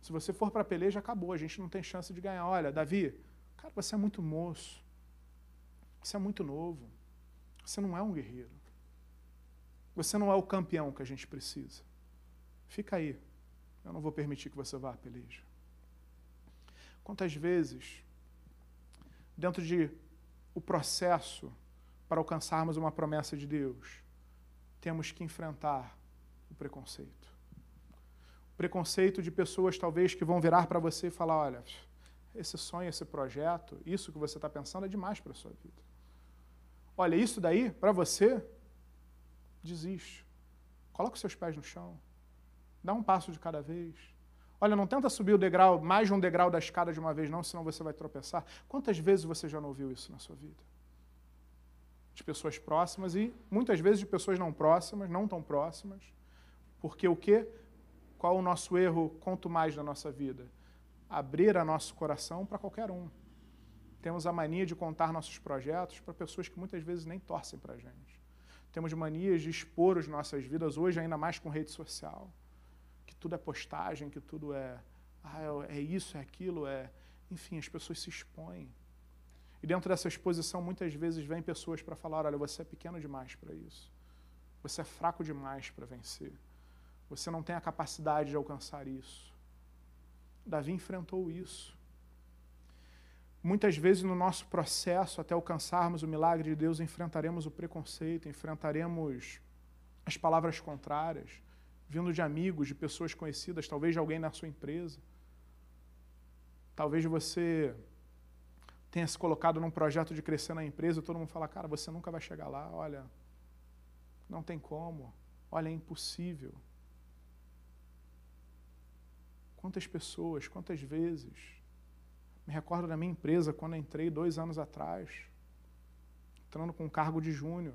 Se você for para a peleja, acabou, a gente não tem chance de ganhar. Olha, Davi, cara, você é muito moço. Você é muito novo. Você não é um guerreiro. Você não é o campeão que a gente precisa. Fica aí. Eu não vou permitir que você vá à peleja. Quantas vezes, dentro de o processo para alcançarmos uma promessa de Deus, temos que enfrentar o preconceito. O preconceito de pessoas talvez que vão virar para você e falar: olha, esse sonho, esse projeto, isso que você está pensando é demais para a sua vida. Olha, isso daí, para você, desiste. Coloca os seus pés no chão. Dá um passo de cada vez. Olha, não tenta subir o degrau, mais de um degrau da escada de uma vez, não, senão você vai tropeçar. Quantas vezes você já não ouviu isso na sua vida? De pessoas próximas e muitas vezes de pessoas não próximas, não tão próximas. Porque o quê? Qual o nosso erro quanto mais da nossa vida? Abrir a nosso coração para qualquer um. Temos a mania de contar nossos projetos para pessoas que muitas vezes nem torcem para a gente. Temos manias de expor as nossas vidas, hoje ainda mais com rede social. Que tudo é postagem, que tudo é, ah, é, é isso, é aquilo, é. Enfim, as pessoas se expõem. E dentro dessa exposição, muitas vezes vêm pessoas para falar: olha, você é pequeno demais para isso. Você é fraco demais para vencer. Você não tem a capacidade de alcançar isso. Davi enfrentou isso. Muitas vezes no nosso processo até alcançarmos o milagre de Deus, enfrentaremos o preconceito, enfrentaremos as palavras contrárias, vindo de amigos, de pessoas conhecidas, talvez de alguém na sua empresa. Talvez você tenha se colocado num projeto de crescer na empresa e todo mundo fala, cara, você nunca vai chegar lá, olha, não tem como, olha, é impossível. Quantas pessoas, quantas vezes, me recordo da minha empresa quando entrei dois anos atrás, entrando com um cargo de júnior.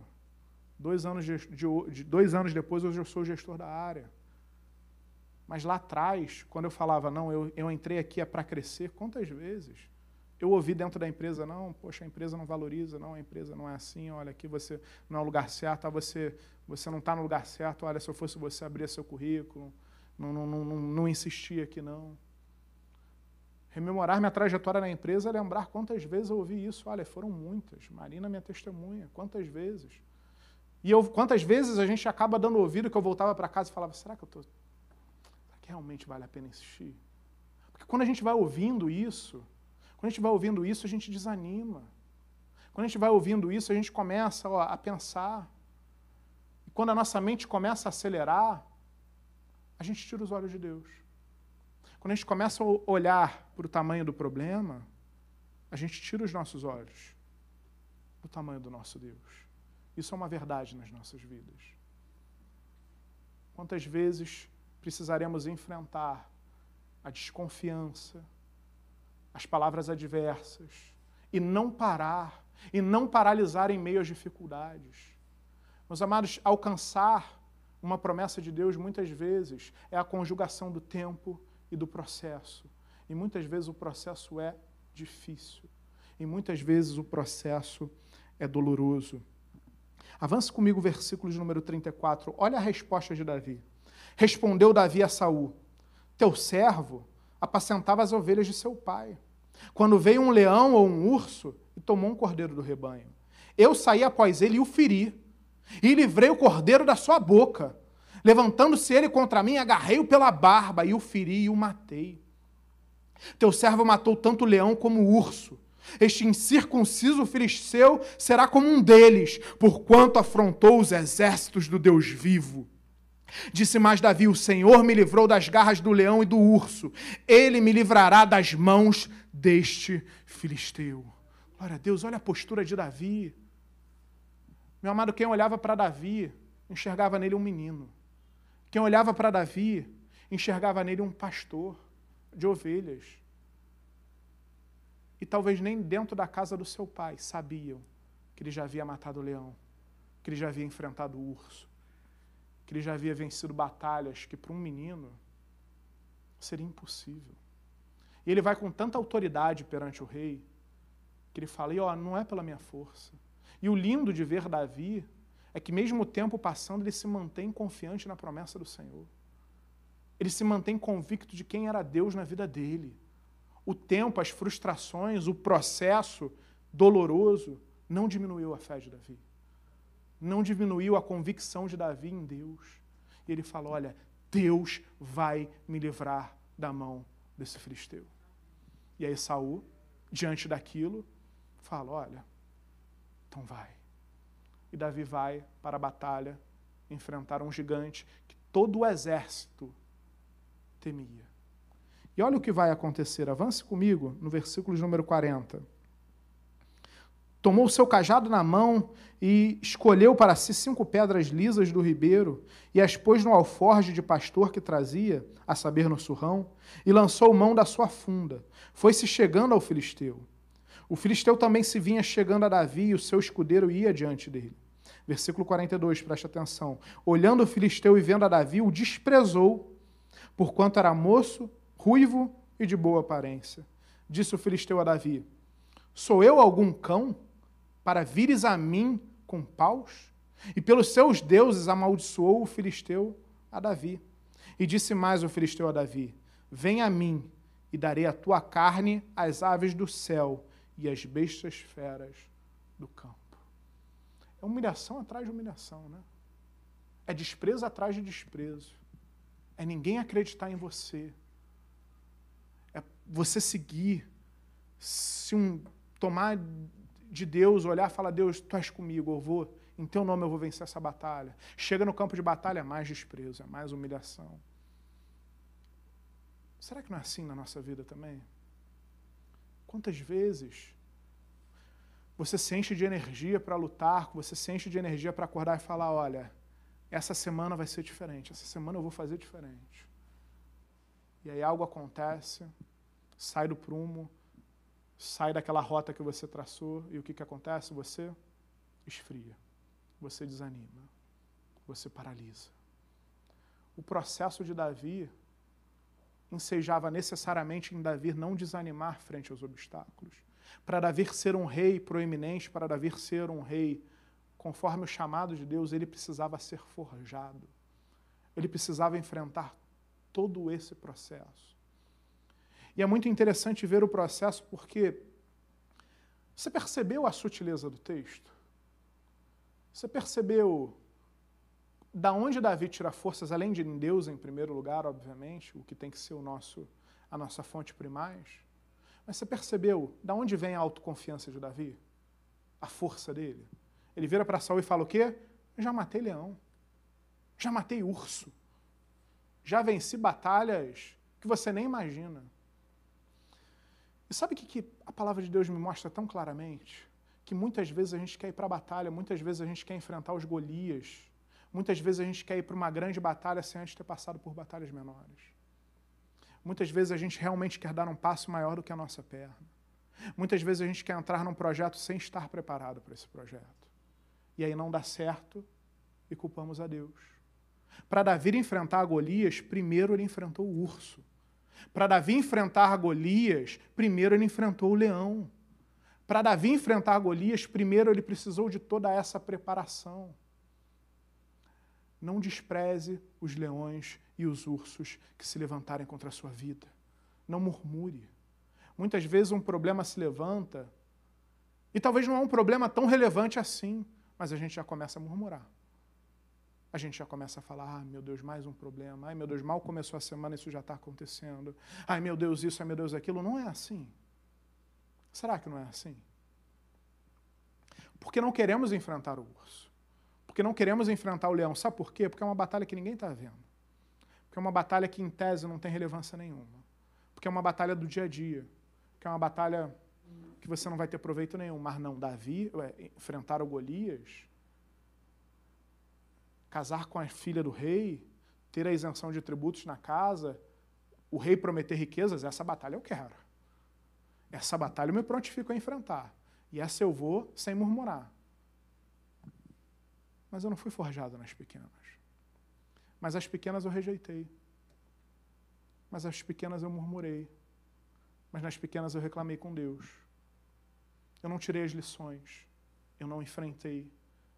Dois anos, de, de, dois anos depois, hoje eu sou gestor da área. Mas lá atrás, quando eu falava, não, eu, eu entrei aqui é para crescer, quantas vezes eu ouvi dentro da empresa, não, poxa, a empresa não valoriza, não, a empresa não é assim, olha, aqui você não é o lugar certo, você, você não está no lugar certo, olha, se eu fosse você, abrir seu currículo, não, não, não, não, não aqui, não. Rememorar minha trajetória na empresa, lembrar quantas vezes eu ouvi isso, olha, foram muitas, Marina minha testemunha, quantas vezes. E eu, quantas vezes a gente acaba dando ouvido que eu voltava para casa e falava, será que eu tô, será que realmente vale a pena insistir? Porque quando a gente vai ouvindo isso, quando a gente vai ouvindo isso, a gente desanima. Quando a gente vai ouvindo isso, a gente começa ó, a pensar. E quando a nossa mente começa a acelerar, a gente tira os olhos de Deus. Quando a gente começa a olhar para o tamanho do problema, a gente tira os nossos olhos do tamanho do nosso Deus. Isso é uma verdade nas nossas vidas. Quantas vezes precisaremos enfrentar a desconfiança, as palavras adversas, e não parar, e não paralisar em meio às dificuldades. Meus amados, alcançar uma promessa de Deus muitas vezes é a conjugação do tempo e do processo. E muitas vezes o processo é difícil. E muitas vezes o processo é doloroso. Avance comigo versículo de número 34. Olha a resposta de Davi. Respondeu Davi a Saul: Teu servo apacentava as ovelhas de seu pai. Quando veio um leão ou um urso e tomou um cordeiro do rebanho. Eu saí após ele e o feri, e livrei o cordeiro da sua boca. Levantando-se ele contra mim, agarrei-o pela barba e o feri e o matei. Teu servo matou tanto o leão como o urso. Este incircunciso filisteu será como um deles, porquanto afrontou os exércitos do Deus vivo. Disse mais Davi: O Senhor me livrou das garras do leão e do urso, ele me livrará das mãos deste filisteu. Glória a Deus, olha a postura de Davi. Meu amado, quem olhava para Davi, enxergava nele um menino. Quem olhava para Davi, enxergava nele um pastor de ovelhas. E talvez nem dentro da casa do seu pai sabiam que ele já havia matado o leão, que ele já havia enfrentado o urso, que ele já havia vencido batalhas que para um menino seria impossível. E ele vai com tanta autoridade perante o rei, que ele fala: e, ó, não é pela minha força. E o lindo de ver Davi é que, mesmo o tempo passando, ele se mantém confiante na promessa do Senhor. Ele se mantém convicto de quem era Deus na vida dele. O tempo, as frustrações, o processo doloroso não diminuiu a fé de Davi. Não diminuiu a convicção de Davi em Deus. E ele fala: Olha, Deus vai me livrar da mão desse filisteu. E aí Saul, diante daquilo, fala: Olha, então vai. E Davi vai para a batalha enfrentar um gigante que todo o exército temia. E olha o que vai acontecer. Avance comigo no versículo de número 40. Tomou o seu cajado na mão e escolheu para si cinco pedras lisas do ribeiro e as pôs no alforje de pastor que trazia, a saber, no surrão, e lançou mão da sua funda. Foi-se chegando ao filisteu. O filisteu também se vinha chegando a Davi e o seu escudeiro ia diante dele. Versículo 42, preste atenção. Olhando o filisteu e vendo a Davi, o desprezou, porquanto era moço, ruivo e de boa aparência. Disse o filisteu a Davi: Sou eu algum cão para vires a mim com paus? E pelos seus deuses amaldiçoou o filisteu a Davi. E disse mais o filisteu a Davi: Vem a mim, e darei a tua carne às aves do céu e as bestas feras do campo. É humilhação atrás de humilhação, né? É desprezo atrás de desprezo. É ninguém acreditar em você. É você seguir. Se um tomar de Deus, olhar e falar: Deus, tu és comigo, eu vou, em teu nome eu vou vencer essa batalha. Chega no campo de batalha, é mais desprezo, é mais humilhação. Será que não é assim na nossa vida também? Quantas vezes você se enche de energia para lutar, você se enche de energia para acordar e falar: olha, essa semana vai ser diferente, essa semana eu vou fazer diferente. E aí algo acontece, sai do prumo, sai daquela rota que você traçou, e o que, que acontece? Você esfria, você desanima, você paralisa. O processo de Davi ensejava necessariamente em Davi não desanimar frente aos obstáculos. Para Davi ser um rei proeminente, para Davi ser um rei conforme o chamado de Deus, ele precisava ser forjado. Ele precisava enfrentar todo esse processo. E é muito interessante ver o processo porque você percebeu a sutileza do texto? Você percebeu da onde Davi tira forças, além de Deus em primeiro lugar, obviamente, o que tem que ser o nosso, a nossa fonte primais? Mas você percebeu da onde vem a autoconfiança de Davi? A força dele? Ele vira para Saul e fala o quê? Já matei leão. Já matei urso. Já venci batalhas que você nem imagina. E sabe o que a palavra de Deus me mostra tão claramente? Que muitas vezes a gente quer ir para a batalha, muitas vezes a gente quer enfrentar os Golias, muitas vezes a gente quer ir para uma grande batalha sem antes ter passado por batalhas menores. Muitas vezes a gente realmente quer dar um passo maior do que a nossa perna. Muitas vezes a gente quer entrar num projeto sem estar preparado para esse projeto. E aí não dá certo e culpamos a Deus. Para Davi enfrentar Golias, primeiro ele enfrentou o urso. Para Davi enfrentar Golias, primeiro ele enfrentou o leão. Para Davi enfrentar Golias, primeiro ele precisou de toda essa preparação. Não despreze os leões e os ursos que se levantarem contra a sua vida. Não murmure. Muitas vezes um problema se levanta e talvez não é um problema tão relevante assim, mas a gente já começa a murmurar a gente já começa a falar: ah, meu Deus, mais um problema. Ai, meu Deus, mal começou a semana, isso já está acontecendo. Ai, meu Deus, isso, ai, meu Deus, aquilo. Não é assim. Será que não é assim? Porque não queremos enfrentar o urso. Porque não queremos enfrentar o leão. Sabe por quê? Porque é uma batalha que ninguém está vendo. Porque é uma batalha que, em tese, não tem relevância nenhuma. Porque é uma batalha do dia a dia. Que é uma batalha que você não vai ter proveito nenhum. Mas não, Davi, enfrentar o Golias, casar com a filha do rei, ter a isenção de tributos na casa, o rei prometer riquezas, essa batalha eu quero. Essa batalha eu me prontifico a enfrentar. E essa eu vou sem murmurar. Mas eu não fui forjado nas pequenas. Mas as pequenas eu rejeitei. Mas as pequenas eu murmurei. Mas nas pequenas eu reclamei com Deus. Eu não tirei as lições. Eu não enfrentei.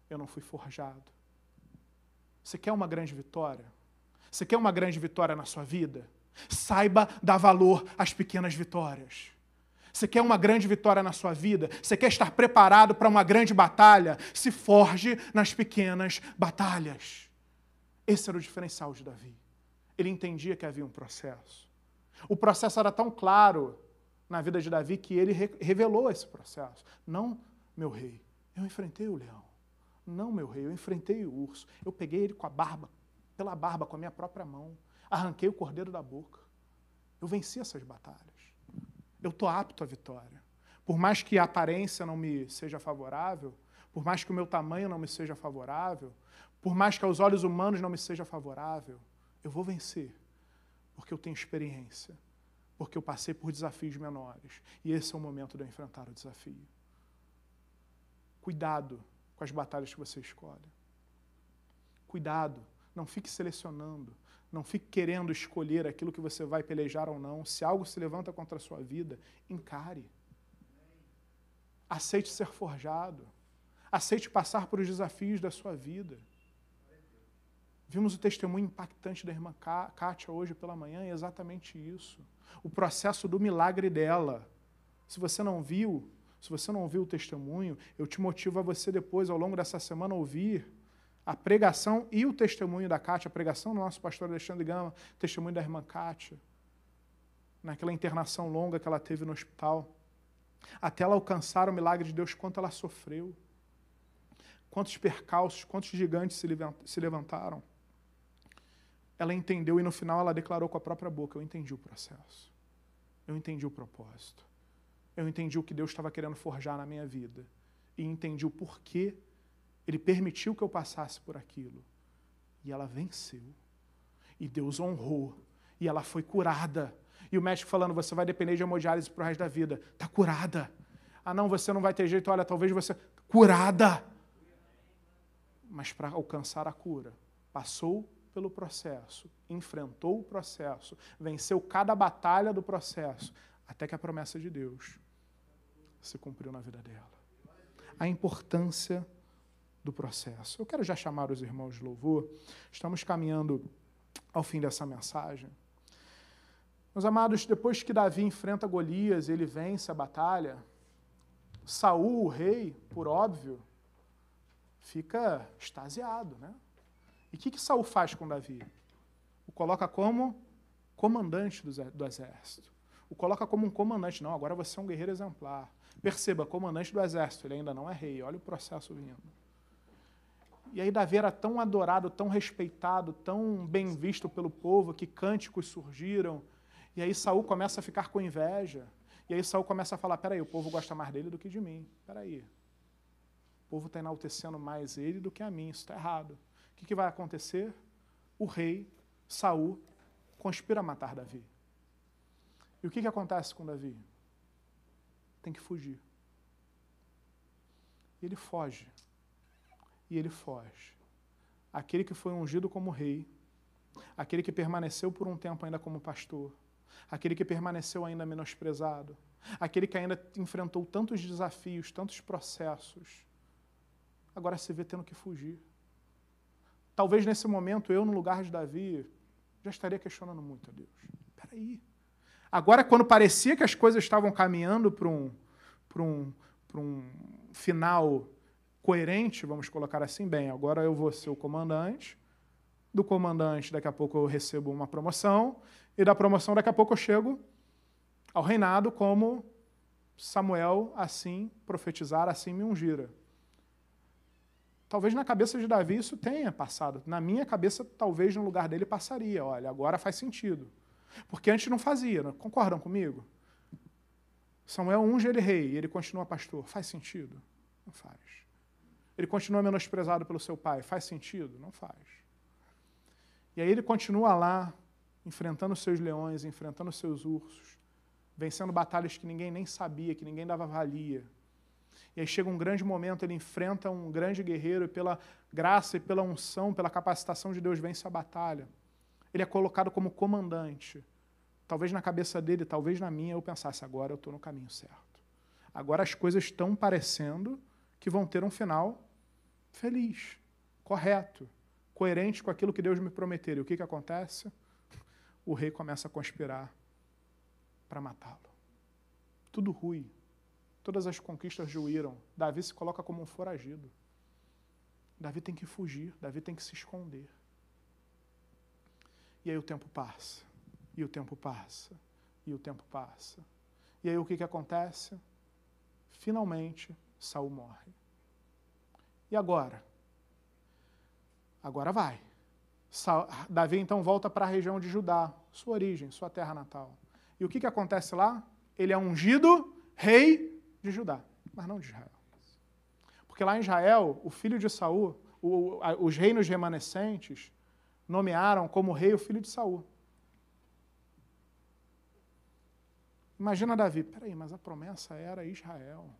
Eu não fui forjado. Você quer uma grande vitória? Você quer uma grande vitória na sua vida? Saiba dar valor às pequenas vitórias. Você quer uma grande vitória na sua vida? Você quer estar preparado para uma grande batalha? Se forge nas pequenas batalhas. Esse era o diferencial de Davi. Ele entendia que havia um processo. O processo era tão claro na vida de Davi que ele revelou esse processo. Não, meu rei, eu enfrentei o leão. Não, meu rei, eu enfrentei o urso. Eu peguei ele com a barba, pela barba, com a minha própria mão. Arranquei o cordeiro da boca. Eu venci essas batalhas. Eu estou apto à vitória. Por mais que a aparência não me seja favorável, por mais que o meu tamanho não me seja favorável, por mais que aos olhos humanos não me seja favorável, eu vou vencer. Porque eu tenho experiência. Porque eu passei por desafios menores. E esse é o momento de eu enfrentar o desafio. Cuidado com as batalhas que você escolhe. Cuidado, não fique selecionando, não fique querendo escolher aquilo que você vai pelejar ou não. Se algo se levanta contra a sua vida, encare. Aceite ser forjado. Aceite passar por os desafios da sua vida. Vimos o testemunho impactante da irmã Kátia hoje pela manhã, é exatamente isso. O processo do milagre dela. Se você não viu, se você não ouviu o testemunho, eu te motivo a você depois, ao longo dessa semana, ouvir a pregação e o testemunho da Kátia, a pregação do nosso pastor Alexandre Gama, o testemunho da irmã Kátia, naquela internação longa que ela teve no hospital, até ela alcançar o milagre de Deus, quanto ela sofreu, quantos percalços, quantos gigantes se levantaram. Ela entendeu e no final ela declarou com a própria boca: Eu entendi o processo, eu entendi o propósito eu entendi o que Deus estava querendo forjar na minha vida. e entendi o porquê ele permitiu que eu passasse por aquilo. E ela venceu. E Deus honrou. E ela foi curada. E o médico falando: você vai depender de hemodiálise para o resto da vida. Está curada. Ah, não, você não vai ter jeito. Olha, talvez você. Curada. Mas para alcançar a cura, passou pelo processo, enfrentou o processo, venceu cada batalha do processo, até que a promessa de Deus se cumpriu na vida dela. A importância do processo. Eu quero já chamar os irmãos de louvor. Estamos caminhando ao fim dessa mensagem. Meus amados, depois que Davi enfrenta Golias, ele vence a batalha, Saul, o rei, por óbvio, fica extasiado, né? E o que, que Saul faz com Davi? O coloca como comandante do exército. O coloca como um comandante. Não, agora você é um guerreiro exemplar. Perceba, comandante do exército, ele ainda não é rei. Olha o processo vindo. E aí Davi era tão adorado, tão respeitado, tão bem visto pelo povo, que cânticos surgiram. E aí Saul começa a ficar com inveja. E aí Saul começa a falar: peraí, o povo gosta mais dele do que de mim. Peraí. O povo está enaltecendo mais ele do que a mim. Isso está errado. O que, que vai acontecer? O rei, Saul, conspira a matar Davi. E o que, que acontece com Davi? Tem que fugir. E ele foge e ele foge. Aquele que foi ungido como rei, aquele que permaneceu por um tempo ainda como pastor, aquele que permaneceu ainda menosprezado, aquele que ainda enfrentou tantos desafios, tantos processos, agora se vê tendo que fugir. Talvez nesse momento eu, no lugar de Davi, já estaria questionando muito a Deus. Espera aí. Agora, quando parecia que as coisas estavam caminhando para um, um, um final coerente, vamos colocar assim, bem, agora eu vou ser o comandante, do comandante daqui a pouco eu recebo uma promoção, e da promoção daqui a pouco eu chego ao reinado como Samuel assim profetizar, assim me ungira. Talvez na cabeça de Davi isso tenha passado. Na minha cabeça, talvez no lugar dele passaria. Olha, agora faz sentido. Porque antes não fazia, não? concordam comigo? Samuel unge ele rei ele continua pastor. Faz sentido? Não faz ele continua menosprezado pelo seu pai. Faz sentido? Não faz. E aí ele continua lá, enfrentando seus leões, enfrentando seus ursos, vencendo batalhas que ninguém nem sabia, que ninguém dava valia. E aí chega um grande momento, ele enfrenta um grande guerreiro e pela graça e pela unção, pela capacitação de Deus, vence a batalha. Ele é colocado como comandante. Talvez na cabeça dele, talvez na minha, eu pensasse, agora eu estou no caminho certo. Agora as coisas estão parecendo que vão ter um final feliz, correto, coerente com aquilo que Deus me prometeu. E o que, que acontece? O rei começa a conspirar para matá-lo. Tudo ruim. Todas as conquistas juíram. Davi se coloca como um foragido. Davi tem que fugir, Davi tem que se esconder. E aí o tempo passa, e o tempo passa, e o tempo passa. E aí o que, que acontece? Finalmente, Saul morre. E agora? Agora vai. Davi então volta para a região de Judá, sua origem, sua terra natal. E o que, que acontece lá? Ele é ungido rei de Judá, mas não de Israel. Porque lá em Israel, o filho de Saul, o, os reinos remanescentes, nomearam como rei o filho de Saul. Imagina Davi, peraí, mas a promessa era Israel.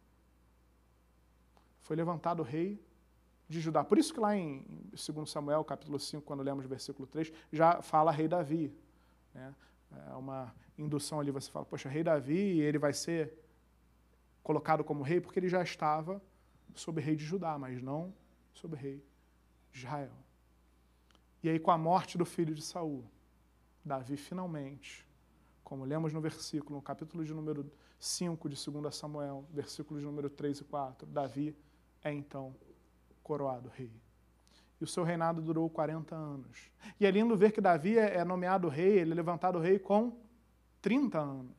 Foi levantado rei de Judá. Por isso que lá em 2 Samuel, capítulo 5, quando lemos o versículo 3, já fala rei Davi. Né? É uma indução ali, você fala, poxa, rei Davi, ele vai ser colocado como rei porque ele já estava sob rei de Judá, mas não sob rei de Israel. E aí, com a morte do filho de Saul, Davi finalmente, como lemos no versículo, no capítulo de número 5 de 2 Samuel, versículos de número 3 e 4, Davi é então coroado rei. E o seu reinado durou 40 anos. E é lindo ver que Davi é, é nomeado rei, ele é levantado rei com 30 anos.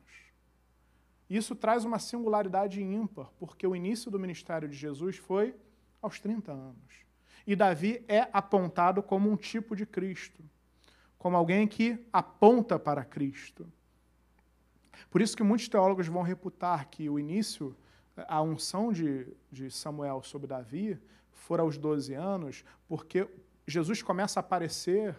Isso traz uma singularidade ímpar, porque o início do ministério de Jesus foi aos 30 anos. E Davi é apontado como um tipo de Cristo, como alguém que aponta para Cristo. Por isso que muitos teólogos vão reputar que o início a unção de, de Samuel sobre Davi for aos 12 anos, porque Jesus começa a aparecer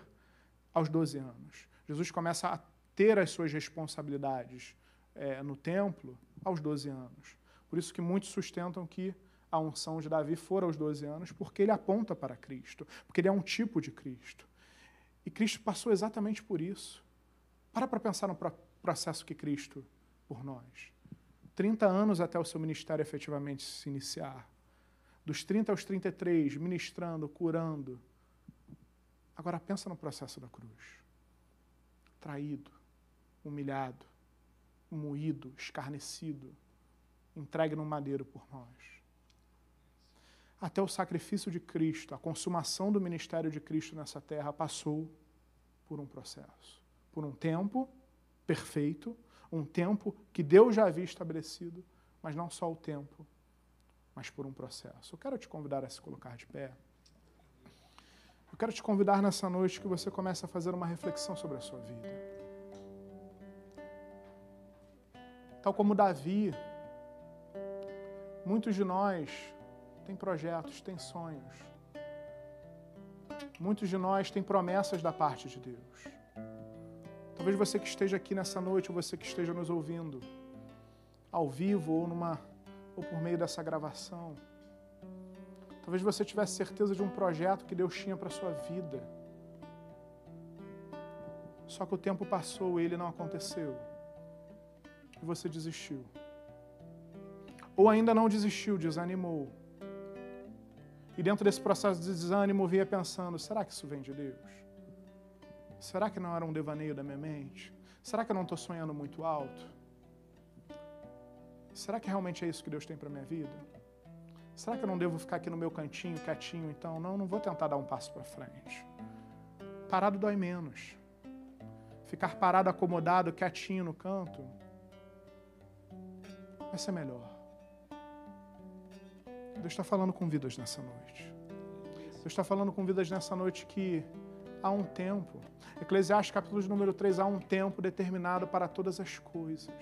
aos 12 anos. Jesus começa a ter as suas responsabilidades é, no templo aos 12 anos. Por isso que muitos sustentam que a unção de Davi for aos 12 anos, porque ele aponta para Cristo, porque ele é um tipo de Cristo. E Cristo passou exatamente por isso. Para para pensar no processo que Cristo por nós. 30 anos até o seu ministério efetivamente se iniciar. Dos 30 aos 33, ministrando, curando. Agora pensa no processo da cruz. Traído, humilhado, moído, escarnecido, entregue no madeiro por nós. Até o sacrifício de Cristo, a consumação do ministério de Cristo nessa terra passou por um processo, por um tempo perfeito, um tempo que Deus já havia estabelecido, mas não só o tempo, mas por um processo. Eu quero te convidar a se colocar de pé. Eu quero te convidar nessa noite que você comece a fazer uma reflexão sobre a sua vida. Tal como Davi, muitos de nós têm projetos, têm sonhos. Muitos de nós têm promessas da parte de Deus. Talvez você que esteja aqui nessa noite, ou você que esteja nos ouvindo, ao vivo ou numa ou por meio dessa gravação. Talvez você tivesse certeza de um projeto que Deus tinha para sua vida. Só que o tempo passou e ele não aconteceu. E você desistiu. Ou ainda não desistiu, desanimou. E dentro desse processo de desânimo, via pensando: será que isso vem de Deus? Será que não era um devaneio da minha mente? Será que eu não estou sonhando muito alto? Será que realmente é isso que Deus tem para minha vida? Será que eu não devo ficar aqui no meu cantinho, quietinho, então? Não, não vou tentar dar um passo para frente. Parado dói menos. Ficar parado, acomodado, quietinho no canto, vai ser melhor. Deus está falando com vidas nessa noite. Deus está falando com vidas nessa noite que há um tempo. Eclesiastes capítulo número 3, há um tempo determinado para todas as coisas.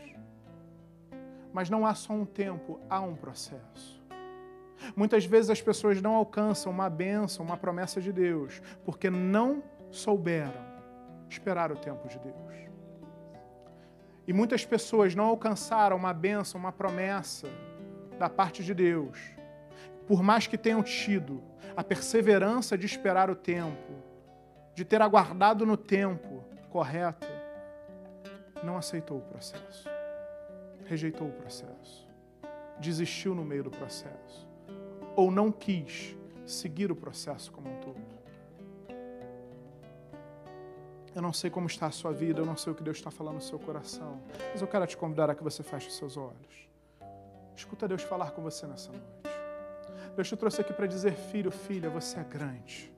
Mas não há só um tempo, há um processo. Muitas vezes as pessoas não alcançam uma bênção, uma promessa de Deus, porque não souberam esperar o tempo de Deus. E muitas pessoas não alcançaram uma bênção, uma promessa da parte de Deus, por mais que tenham tido a perseverança de esperar o tempo, de ter aguardado no tempo correto, não aceitou o processo, rejeitou o processo, desistiu no meio do processo, ou não quis seguir o processo como um todo. Eu não sei como está a sua vida, eu não sei o que Deus está falando no seu coração, mas eu quero te convidar a que você feche os seus olhos. Escuta Deus falar com você nessa noite. Deus te trouxe aqui para dizer: filho, filha, você é grande.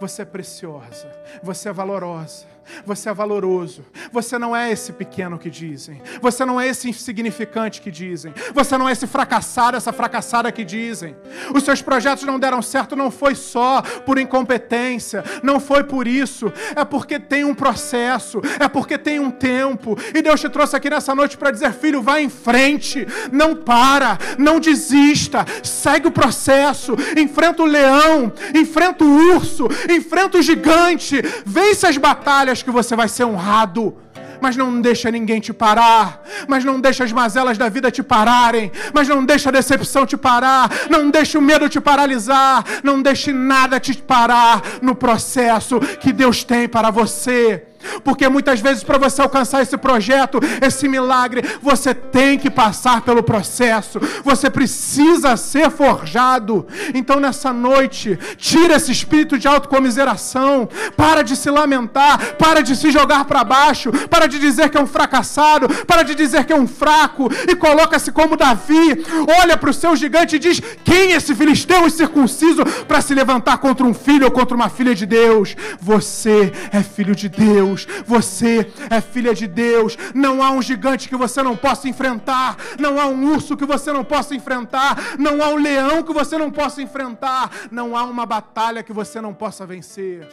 Você é preciosa, você é valorosa, você é valoroso. Você não é esse pequeno que dizem. Você não é esse insignificante que dizem. Você não é esse fracassado, essa fracassada que dizem. Os seus projetos não deram certo, não foi só por incompetência, não foi por isso. É porque tem um processo, é porque tem um tempo. E Deus te trouxe aqui nessa noite para dizer: filho, vá em frente, não para, não desista, segue o processo, enfrenta o leão, enfrenta o urso, enfrenta o gigante, vence as batalhas que você vai ser honrado. Mas não deixa ninguém te parar, mas não deixa as mazelas da vida te pararem, mas não deixa a decepção te parar, não deixa o medo te paralisar, não deixe nada te parar no processo que Deus tem para você. Porque muitas vezes, para você alcançar esse projeto, esse milagre, você tem que passar pelo processo, você precisa ser forjado. Então, nessa noite, tira esse espírito de autocomiseração, para de se lamentar, para de se jogar para baixo, para de dizer que é um fracassado, para de dizer que é um fraco, e coloca-se como Davi, olha para o seu gigante e diz: Quem é esse filisteu incircunciso para se levantar contra um filho ou contra uma filha de Deus? Você é filho de Deus. Deus, você é filha de Deus. Não há um gigante que você não possa enfrentar, não há um urso que você não possa enfrentar, não há um leão que você não possa enfrentar, não há uma batalha que você não possa vencer.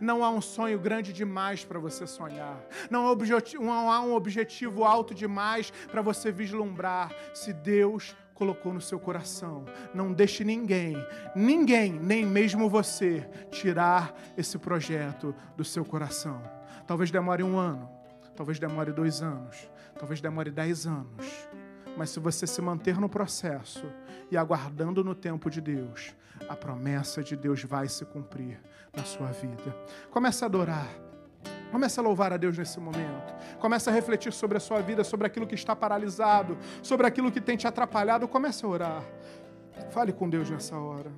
Não há um sonho grande demais para você sonhar. Não há, não há um objetivo alto demais para você vislumbrar. Se Deus colocou no seu coração. Não deixe ninguém, ninguém, nem mesmo você, tirar esse projeto do seu coração. Talvez demore um ano, talvez demore dois anos, talvez demore dez anos. Mas se você se manter no processo e aguardando no tempo de Deus, a promessa de Deus vai se cumprir na sua vida. Comece a adorar. Comece a louvar a Deus nesse momento. Comece a refletir sobre a sua vida, sobre aquilo que está paralisado, sobre aquilo que tem te atrapalhado. Comece a orar. Fale com Deus nessa hora.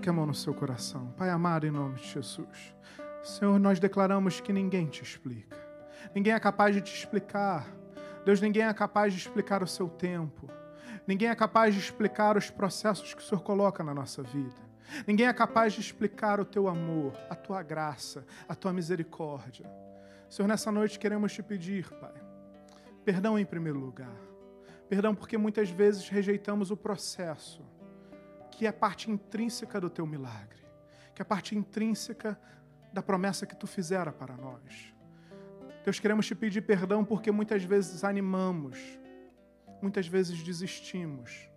Coloque a mão no seu coração. Pai amado, em nome de Jesus. Senhor, nós declaramos que ninguém te explica. Ninguém é capaz de te explicar. Deus, ninguém é capaz de explicar o seu tempo. Ninguém é capaz de explicar os processos que o Senhor coloca na nossa vida. Ninguém é capaz de explicar o teu amor, a tua graça, a tua misericórdia. Senhor, nessa noite queremos te pedir, Pai, perdão em primeiro lugar. Perdão porque muitas vezes rejeitamos o processo que é parte intrínseca do teu milagre, que é parte intrínseca da promessa que tu fizera para nós. Deus, queremos te pedir perdão porque muitas vezes desanimamos, muitas vezes desistimos,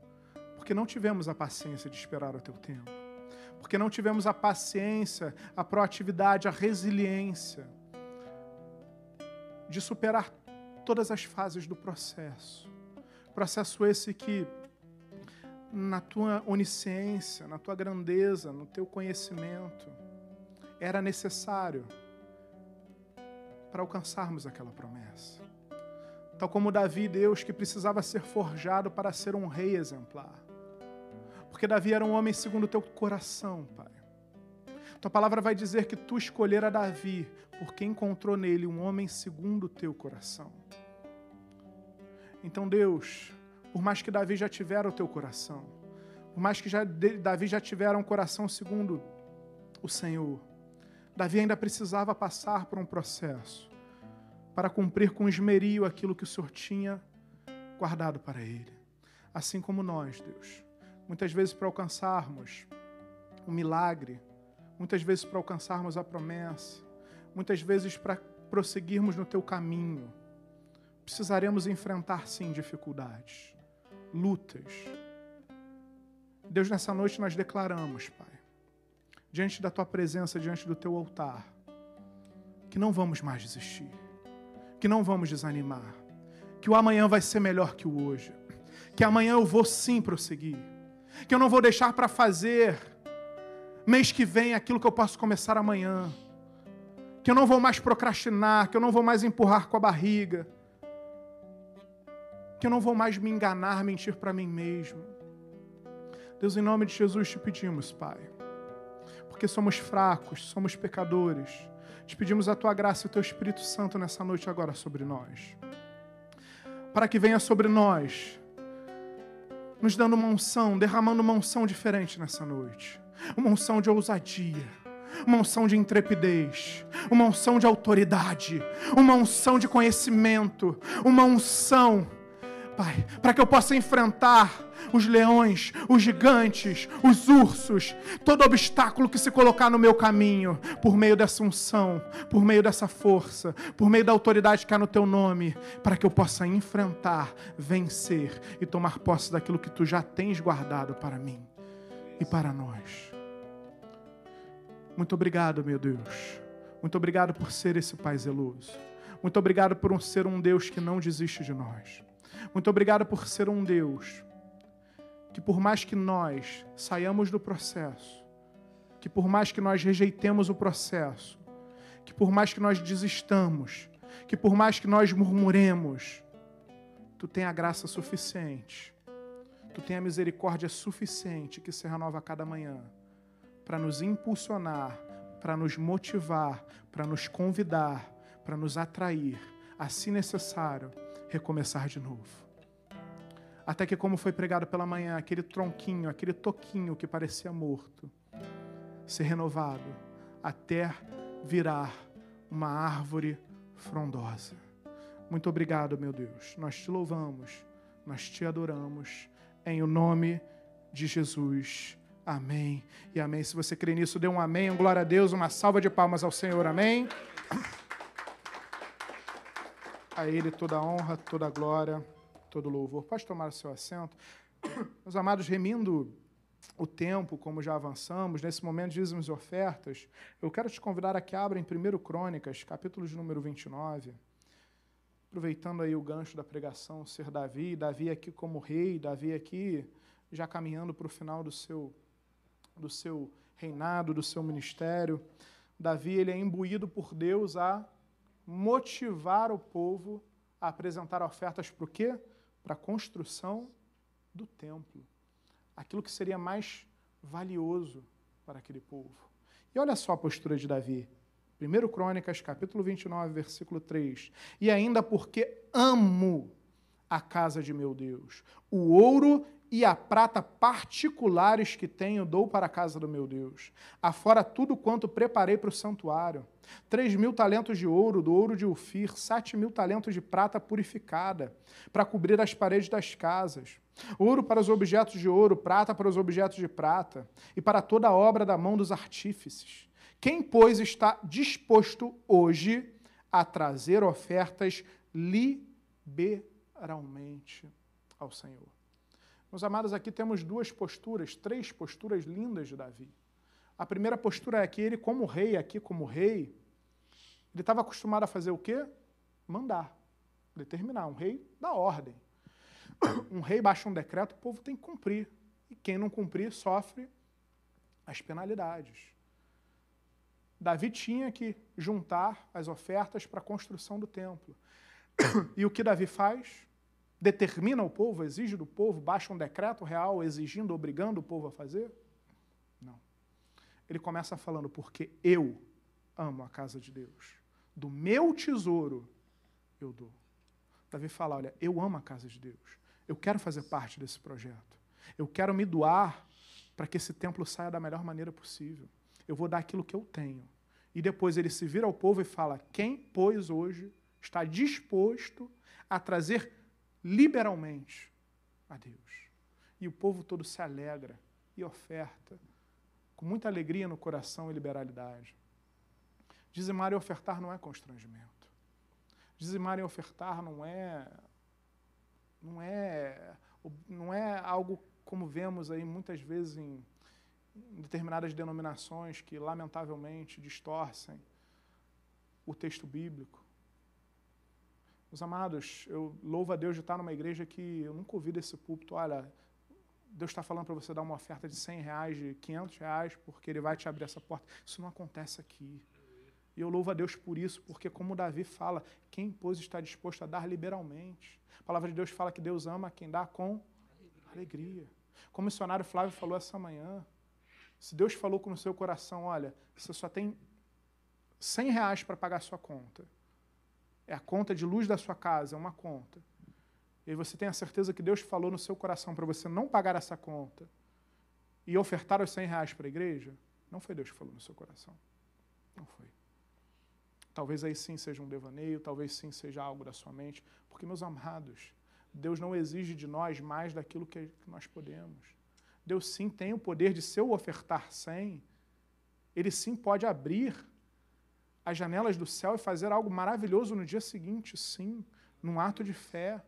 porque não tivemos a paciência de esperar o teu tempo, porque não tivemos a paciência, a proatividade, a resiliência de superar todas as fases do processo. Processo esse que na tua onisciência, na tua grandeza, no teu conhecimento, era necessário para alcançarmos aquela promessa. Tal como Davi, Deus, que precisava ser forjado para ser um rei exemplar. Porque Davi era um homem segundo o teu coração, Pai. Tua palavra vai dizer que tu escolhera Davi, porque encontrou nele um homem segundo o teu coração. Então, Deus, por mais que Davi já tivera o teu coração, por mais que já, Davi já tivera um coração segundo o Senhor, Davi ainda precisava passar por um processo para cumprir com esmerio aquilo que o Senhor tinha guardado para ele. Assim como nós, Deus, muitas vezes para alcançarmos um milagre, muitas vezes para alcançarmos a promessa, muitas vezes para prosseguirmos no teu caminho, precisaremos enfrentar sim dificuldades lutas. Deus, nessa noite nós declaramos, Pai, diante da tua presença, diante do teu altar, que não vamos mais desistir, que não vamos desanimar, que o amanhã vai ser melhor que o hoje, que amanhã eu vou sim prosseguir, que eu não vou deixar para fazer mês que vem aquilo que eu posso começar amanhã, que eu não vou mais procrastinar, que eu não vou mais empurrar com a barriga, que eu não vou mais me enganar, mentir para mim mesmo. Deus, em nome de Jesus te pedimos, Pai, porque somos fracos, somos pecadores. Te pedimos a tua graça e o teu Espírito Santo nessa noite agora sobre nós. Para que venha sobre nós, nos dando uma unção, derramando uma unção diferente nessa noite. Uma unção de ousadia, uma unção de intrepidez, uma unção de autoridade, uma unção de conhecimento, uma unção Pai, para que eu possa enfrentar os leões, os gigantes, os ursos, todo obstáculo que se colocar no meu caminho, por meio dessa unção, por meio dessa força, por meio da autoridade que há no teu nome, para que eu possa enfrentar, vencer e tomar posse daquilo que tu já tens guardado para mim e para nós. Muito obrigado, meu Deus. Muito obrigado por ser esse Pai zeloso. Muito obrigado por ser um Deus que não desiste de nós. Muito obrigado por ser um Deus que, por mais que nós saiamos do processo, que por mais que nós rejeitemos o processo, que por mais que nós desistamos, que por mais que nós murmuremos, tu tem a graça suficiente, tu tem a misericórdia suficiente que se renova a cada manhã para nos impulsionar, para nos motivar, para nos convidar, para nos atrair, assim necessário, recomeçar de novo. Até que, como foi pregado pela manhã, aquele tronquinho, aquele toquinho que parecia morto, ser renovado até virar uma árvore frondosa. Muito obrigado, meu Deus. Nós te louvamos, nós te adoramos, em o nome de Jesus. Amém e amém. Se você crê nisso, dê um amém, um glória a Deus, uma salva de palmas ao Senhor. Amém. A Ele toda a honra, toda a glória todo louvor. Pode tomar o seu assento. Meus amados, remindo o tempo, como já avançamos, nesse momento dízimos e ofertas, eu quero te convidar a que abra em 1 Crônicas, capítulo de número 29, aproveitando aí o gancho da pregação, ser Davi, Davi aqui como rei, Davi aqui já caminhando para o final do seu, do seu reinado, do seu ministério. Davi ele é imbuído por Deus a motivar o povo a apresentar ofertas para o quê? para a construção do templo. Aquilo que seria mais valioso para aquele povo. E olha só a postura de Davi. 1 Crônicas, capítulo 29, versículo 3. E ainda porque amo a casa de meu Deus. O ouro e a prata particulares que tenho dou para a casa do meu Deus. Afora tudo quanto preparei para o santuário. Três mil talentos de ouro, do ouro de Ufir, sete mil talentos de prata purificada, para cobrir as paredes das casas. Ouro para os objetos de ouro, prata para os objetos de prata, e para toda a obra da mão dos artífices. Quem, pois, está disposto hoje a trazer ofertas liberalmente ao Senhor? Meus amados, aqui temos duas posturas, três posturas lindas de Davi. A primeira postura é que ele, como rei, aqui como rei, ele estava acostumado a fazer o quê? Mandar, determinar. Um rei dá ordem. Um rei baixa um decreto, o povo tem que cumprir. E quem não cumprir sofre as penalidades. Davi tinha que juntar as ofertas para a construção do templo. E o que Davi faz? Determina o povo, exige do povo, baixa um decreto real exigindo, obrigando o povo a fazer? Não. Ele começa falando, porque eu amo a casa de Deus. Do meu tesouro eu dou. Davi fala: olha, eu amo a casa de Deus. Eu quero fazer parte desse projeto. Eu quero me doar para que esse templo saia da melhor maneira possível. Eu vou dar aquilo que eu tenho. E depois ele se vira ao povo e fala: quem, pois, hoje está disposto a trazer liberalmente a Deus. E o povo todo se alegra e oferta, com muita alegria no coração e liberalidade. Dizimar e ofertar não é constrangimento. Dizimar e ofertar não é não é não é algo como vemos aí muitas vezes em, em determinadas denominações que lamentavelmente distorcem o texto bíblico. Meus amados, eu louvo a Deus de estar numa igreja que eu nunca ouvi desse púlpito, olha, Deus está falando para você dar uma oferta de 100 reais, de 500 reais, porque Ele vai te abrir essa porta. Isso não acontece aqui. E eu louvo a Deus por isso, porque, como Davi fala, quem, pois, está disposto a dar liberalmente? A palavra de Deus fala que Deus ama quem dá com alegria. Como o missionário Flávio falou essa manhã, se Deus falou com o seu coração, olha, você só tem 100 reais para pagar a sua conta, é a conta de luz da sua casa, é uma conta. E você tem a certeza que Deus falou no seu coração para você não pagar essa conta e ofertar os 100 reais para a igreja, não foi Deus que falou no seu coração. Não foi. Talvez aí sim seja um devaneio, talvez sim seja algo da sua mente, porque, meus amados, Deus não exige de nós mais daquilo que nós podemos. Deus sim tem o poder de, se eu ofertar 100, Ele sim pode abrir as janelas do céu e fazer algo maravilhoso no dia seguinte, sim, num ato de fé.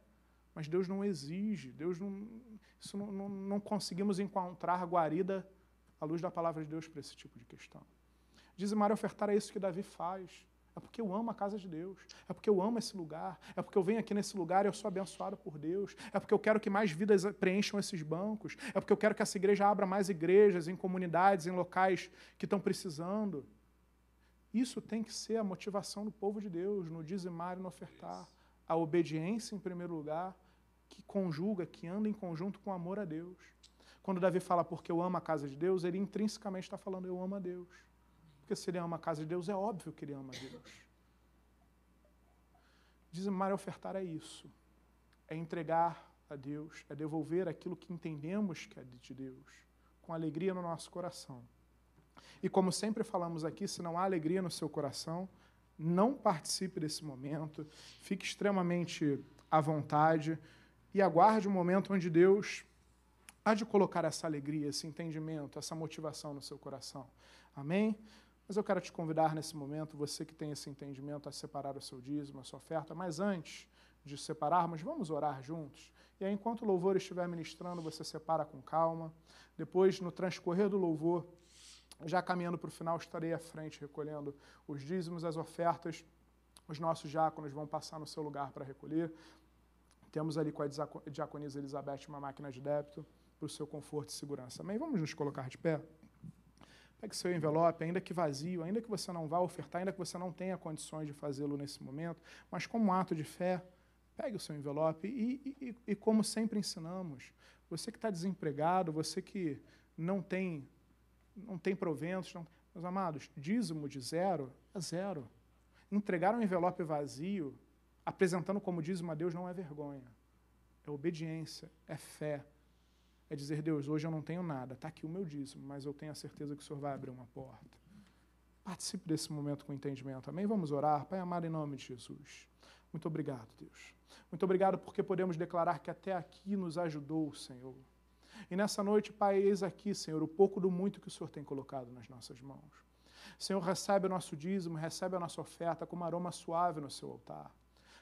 Mas Deus não exige, Deus não, isso não, não, não conseguimos encontrar guarida à luz da palavra de Deus para esse tipo de questão. Dizimar e ofertar é isso que Davi faz. É porque eu amo a casa de Deus. É porque eu amo esse lugar. É porque eu venho aqui nesse lugar e eu sou abençoado por Deus. É porque eu quero que mais vidas preencham esses bancos. É porque eu quero que essa igreja abra mais igrejas em comunidades, em locais que estão precisando. Isso tem que ser a motivação do povo de Deus, no dizimar e no ofertar. A obediência, em primeiro lugar, que conjuga, que anda em conjunto com o amor a Deus. Quando Davi fala porque eu amo a casa de Deus, ele intrinsecamente está falando eu amo a Deus. Porque se ele ama a casa de Deus, é óbvio que ele ama a Deus. Dizimar e ofertar é isso. É entregar a Deus, é devolver aquilo que entendemos que é de Deus, com alegria no nosso coração. E como sempre falamos aqui, se não há alegria no seu coração, não participe desse momento, fique extremamente à vontade e aguarde o momento onde Deus há de colocar essa alegria, esse entendimento, essa motivação no seu coração. Amém? Mas eu quero te convidar nesse momento, você que tem esse entendimento, a separar o seu dízimo, a sua oferta. Mas antes de separarmos, vamos orar juntos. E aí, enquanto o louvor estiver ministrando, você separa com calma. Depois, no transcorrer do louvor, já caminhando para o final, estarei à frente recolhendo os dízimos, as ofertas. Os nossos diáconos vão passar no seu lugar para recolher. Temos ali com a diaconisa Elizabeth uma máquina de débito para o seu conforto e segurança. Amém? Vamos nos colocar de pé? Pegue seu envelope, ainda que vazio, ainda que você não vá ofertar, ainda que você não tenha condições de fazê-lo nesse momento, mas como um ato de fé, pegue o seu envelope e, e, e como sempre ensinamos, você que está desempregado, você que não tem, não tem proventos, não, meus amados, dízimo de zero a zero. Entregar um envelope vazio, apresentando como dízimo a Deus, não é vergonha. É obediência, é fé, é dizer, Deus, hoje eu não tenho nada, está aqui o meu dízimo, mas eu tenho a certeza que o Senhor vai abrir uma porta. Participe desse momento com entendimento, amém? Vamos orar, Pai amado, em nome de Jesus. Muito obrigado, Deus. Muito obrigado porque podemos declarar que até aqui nos ajudou o Senhor. E nessa noite, Pai, eis aqui, Senhor, o pouco do muito que o Senhor tem colocado nas nossas mãos. Senhor, recebe o nosso dízimo, recebe a nossa oferta como aroma suave no seu altar.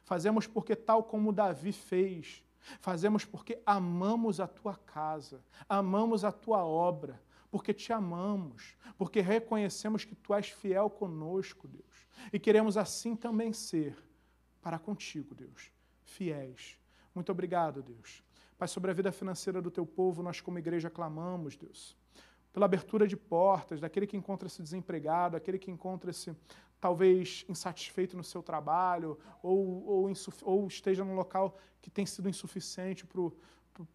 Fazemos porque, tal como Davi fez, Fazemos porque amamos a tua casa, amamos a tua obra, porque te amamos, porque reconhecemos que tu és fiel conosco, Deus. E queremos assim também ser para contigo, Deus, fiéis. Muito obrigado, Deus. Pai, sobre a vida financeira do teu povo, nós como igreja clamamos, Deus, pela abertura de portas, daquele que encontra-se desempregado, aquele que encontra-se talvez insatisfeito no seu trabalho ou, ou, ou esteja num local que tem sido insuficiente para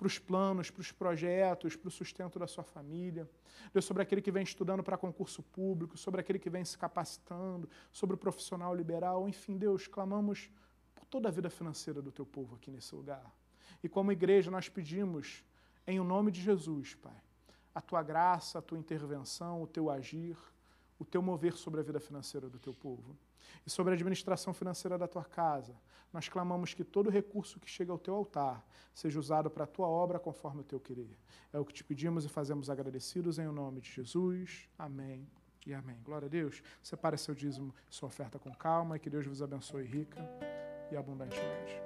os planos, para os projetos, para o sustento da sua família. Deus, sobre aquele que vem estudando para concurso público, sobre aquele que vem se capacitando, sobre o profissional liberal, enfim, Deus, clamamos por toda a vida financeira do teu povo aqui nesse lugar. E como igreja, nós pedimos, em o nome de Jesus, Pai, a tua graça, a tua intervenção, o teu agir o teu mover sobre a vida financeira do teu povo. E sobre a administração financeira da tua casa, nós clamamos que todo recurso que chega ao teu altar seja usado para a tua obra conforme o teu querer. É o que te pedimos e fazemos agradecidos em o nome de Jesus. Amém e amém. Glória a Deus. Separe seu dízimo, sua oferta com calma e que Deus vos abençoe rica e abundantemente.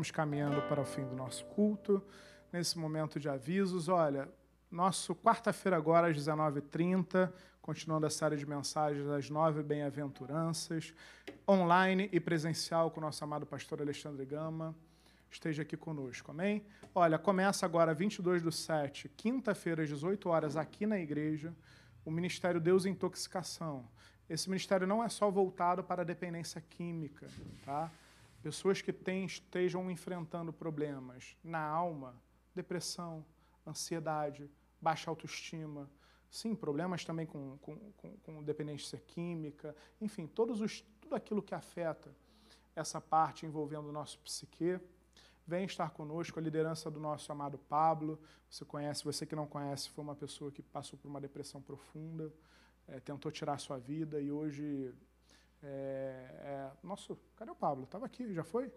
Estamos caminhando para o fim do nosso culto. Nesse momento de avisos, olha, nosso quarta-feira agora às 19h30, continuando a série de mensagens das nove bem-aventuranças, online e presencial com o nosso amado pastor Alexandre Gama. Esteja aqui conosco, amém? Olha, começa agora 22 do 7, quinta-feira às 18 horas aqui na igreja, o Ministério Deus Intoxicação. Esse ministério não é só voltado para a dependência química, tá? Pessoas que estejam enfrentando problemas na alma, depressão, ansiedade, baixa autoestima, sim, problemas também com, com, com, com dependência química, enfim, todos os, tudo aquilo que afeta essa parte envolvendo o nosso psique. Vem estar conosco a liderança do nosso amado Pablo. Você conhece, você que não conhece, foi uma pessoa que passou por uma depressão profunda, é, tentou tirar sua vida e hoje é, é, nosso, cadê o Pablo? Estava aqui, já foi?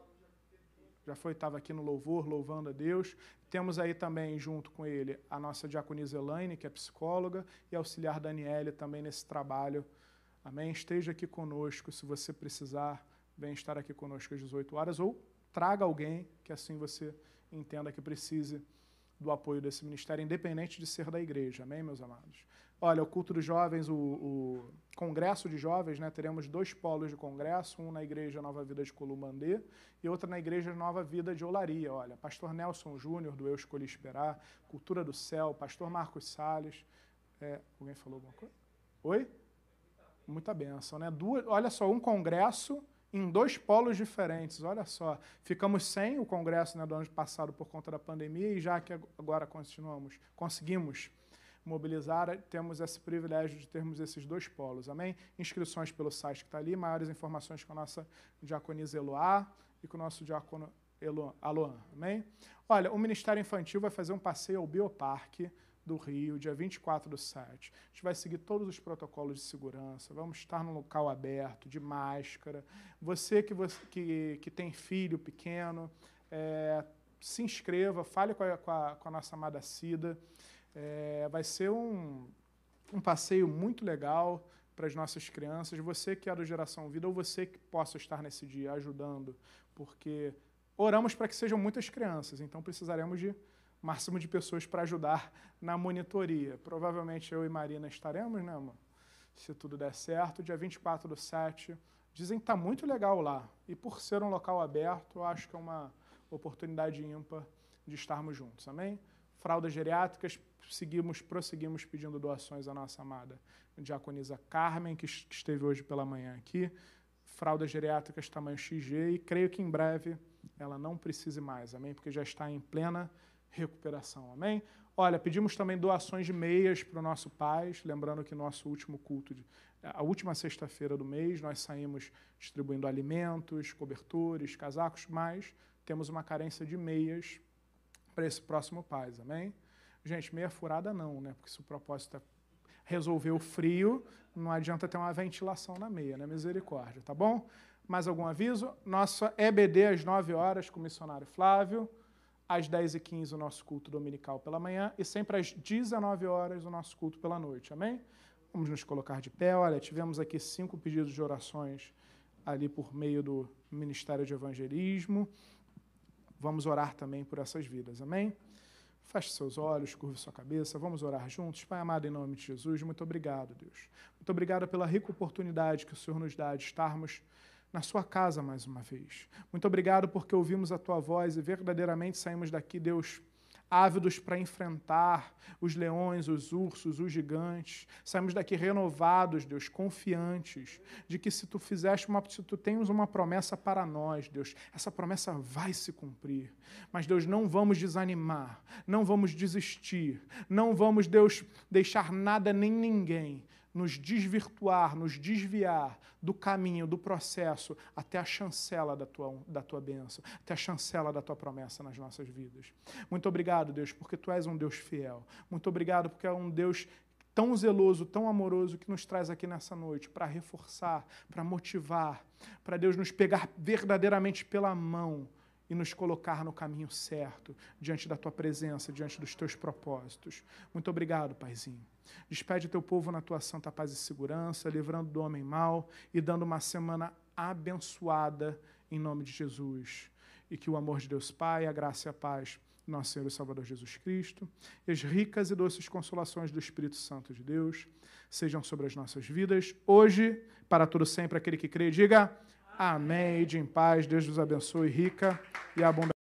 Já foi, estava aqui no louvor, louvando a Deus. Temos aí também, junto com ele, a nossa diaconisa Elaine, que é psicóloga, e auxiliar Daniele também nesse trabalho. Amém? Esteja aqui conosco, se você precisar, vem estar aqui conosco às 18 horas, ou traga alguém que assim você entenda que precise do apoio desse ministério, independente de ser da igreja. Amém, meus amados? Olha, o culto dos jovens, o, o congresso de jovens, né? Teremos dois polos de congresso, um na igreja Nova Vida de Columandê e outro na igreja Nova Vida de Olaria. Olha, pastor Nelson Júnior, do Eu Escolhi Esperar, Cultura do Céu, pastor Marcos Salles. É, alguém falou alguma coisa? Oi? Muita benção, né? Duas, olha só, um congresso em dois polos diferentes. Olha só, ficamos sem o congresso né, do ano passado por conta da pandemia e já que agora continuamos, conseguimos mobilizar, temos esse privilégio de termos esses dois polos, amém? Inscrições pelo site que está ali, maiores informações com a nossa diaconisa Eloá e com o nosso diácono Aloan, amém? Olha, o Ministério Infantil vai fazer um passeio ao Bioparque do Rio, dia 24 do 7. A gente vai seguir todos os protocolos de segurança, vamos estar num local aberto, de máscara. Você que, você, que, que tem filho pequeno, é, se inscreva, fale com a, com a, com a nossa amada Cida. É, vai ser um, um passeio muito legal para as nossas crianças. Você que é do Geração Vida, ou você que possa estar nesse dia ajudando, porque oramos para que sejam muitas crianças, então precisaremos de máximo de pessoas para ajudar na monitoria. Provavelmente eu e Marina estaremos, né, amor? Se tudo der certo, dia 24 do 7. Dizem que está muito legal lá. E por ser um local aberto, acho que é uma oportunidade ímpar de estarmos juntos. Amém? Fraldas geriátricas, seguimos, prosseguimos pedindo doações à nossa amada diaconisa Carmen, que esteve hoje pela manhã aqui. Fraldas geriátricas tamanho XG e creio que em breve ela não precise mais, amém? Porque já está em plena recuperação, amém? Olha, pedimos também doações de meias para o nosso pais, lembrando que nosso último culto, de, a última sexta-feira do mês, nós saímos distribuindo alimentos, cobertores, casacos, mas temos uma carência de meias para esse próximo paz, amém? Gente, meia furada não, né? Porque se o propósito é resolver o frio, não adianta ter uma ventilação na meia, né? Misericórdia, tá bom? Mais algum aviso? Nossa EBD às 9 horas com o missionário Flávio, às 10h15 o nosso culto dominical pela manhã e sempre às 19 horas o nosso culto pela noite, amém? Vamos nos colocar de pé. Olha, tivemos aqui cinco pedidos de orações ali por meio do Ministério de Evangelismo. Vamos orar também por essas vidas, amém? Feche seus olhos, curve sua cabeça, vamos orar juntos. Pai amado, em nome de Jesus, muito obrigado, Deus. Muito obrigado pela rica oportunidade que o Senhor nos dá de estarmos na sua casa mais uma vez. Muito obrigado porque ouvimos a tua voz e verdadeiramente saímos daqui, Deus, ávidos para enfrentar os leões, os ursos, os gigantes. Saímos daqui renovados, Deus, confiantes de que se tu fizeste uma, se tu tens uma promessa para nós, Deus, essa promessa vai se cumprir. Mas Deus, não vamos desanimar, não vamos desistir, não vamos, Deus, deixar nada nem ninguém nos desvirtuar, nos desviar do caminho, do processo, até a chancela da tua, da tua bênção, até a chancela da tua promessa nas nossas vidas. Muito obrigado, Deus, porque tu és um Deus fiel. Muito obrigado, porque é um Deus tão zeloso, tão amoroso que nos traz aqui nessa noite para reforçar, para motivar, para Deus nos pegar verdadeiramente pela mão e nos colocar no caminho certo, diante da tua presença, diante dos teus propósitos. Muito obrigado, Paizinho. Despede teu povo na tua santa paz e segurança, livrando do homem mau e dando uma semana abençoada em nome de Jesus. E que o amor de Deus Pai, a graça e a paz nosso Senhor e Salvador Jesus Cristo, e as ricas e doces consolações do Espírito Santo de Deus sejam sobre as nossas vidas, hoje, para todo sempre, aquele que crê, diga Amém. E em paz, Deus vos abençoe rica e abundante.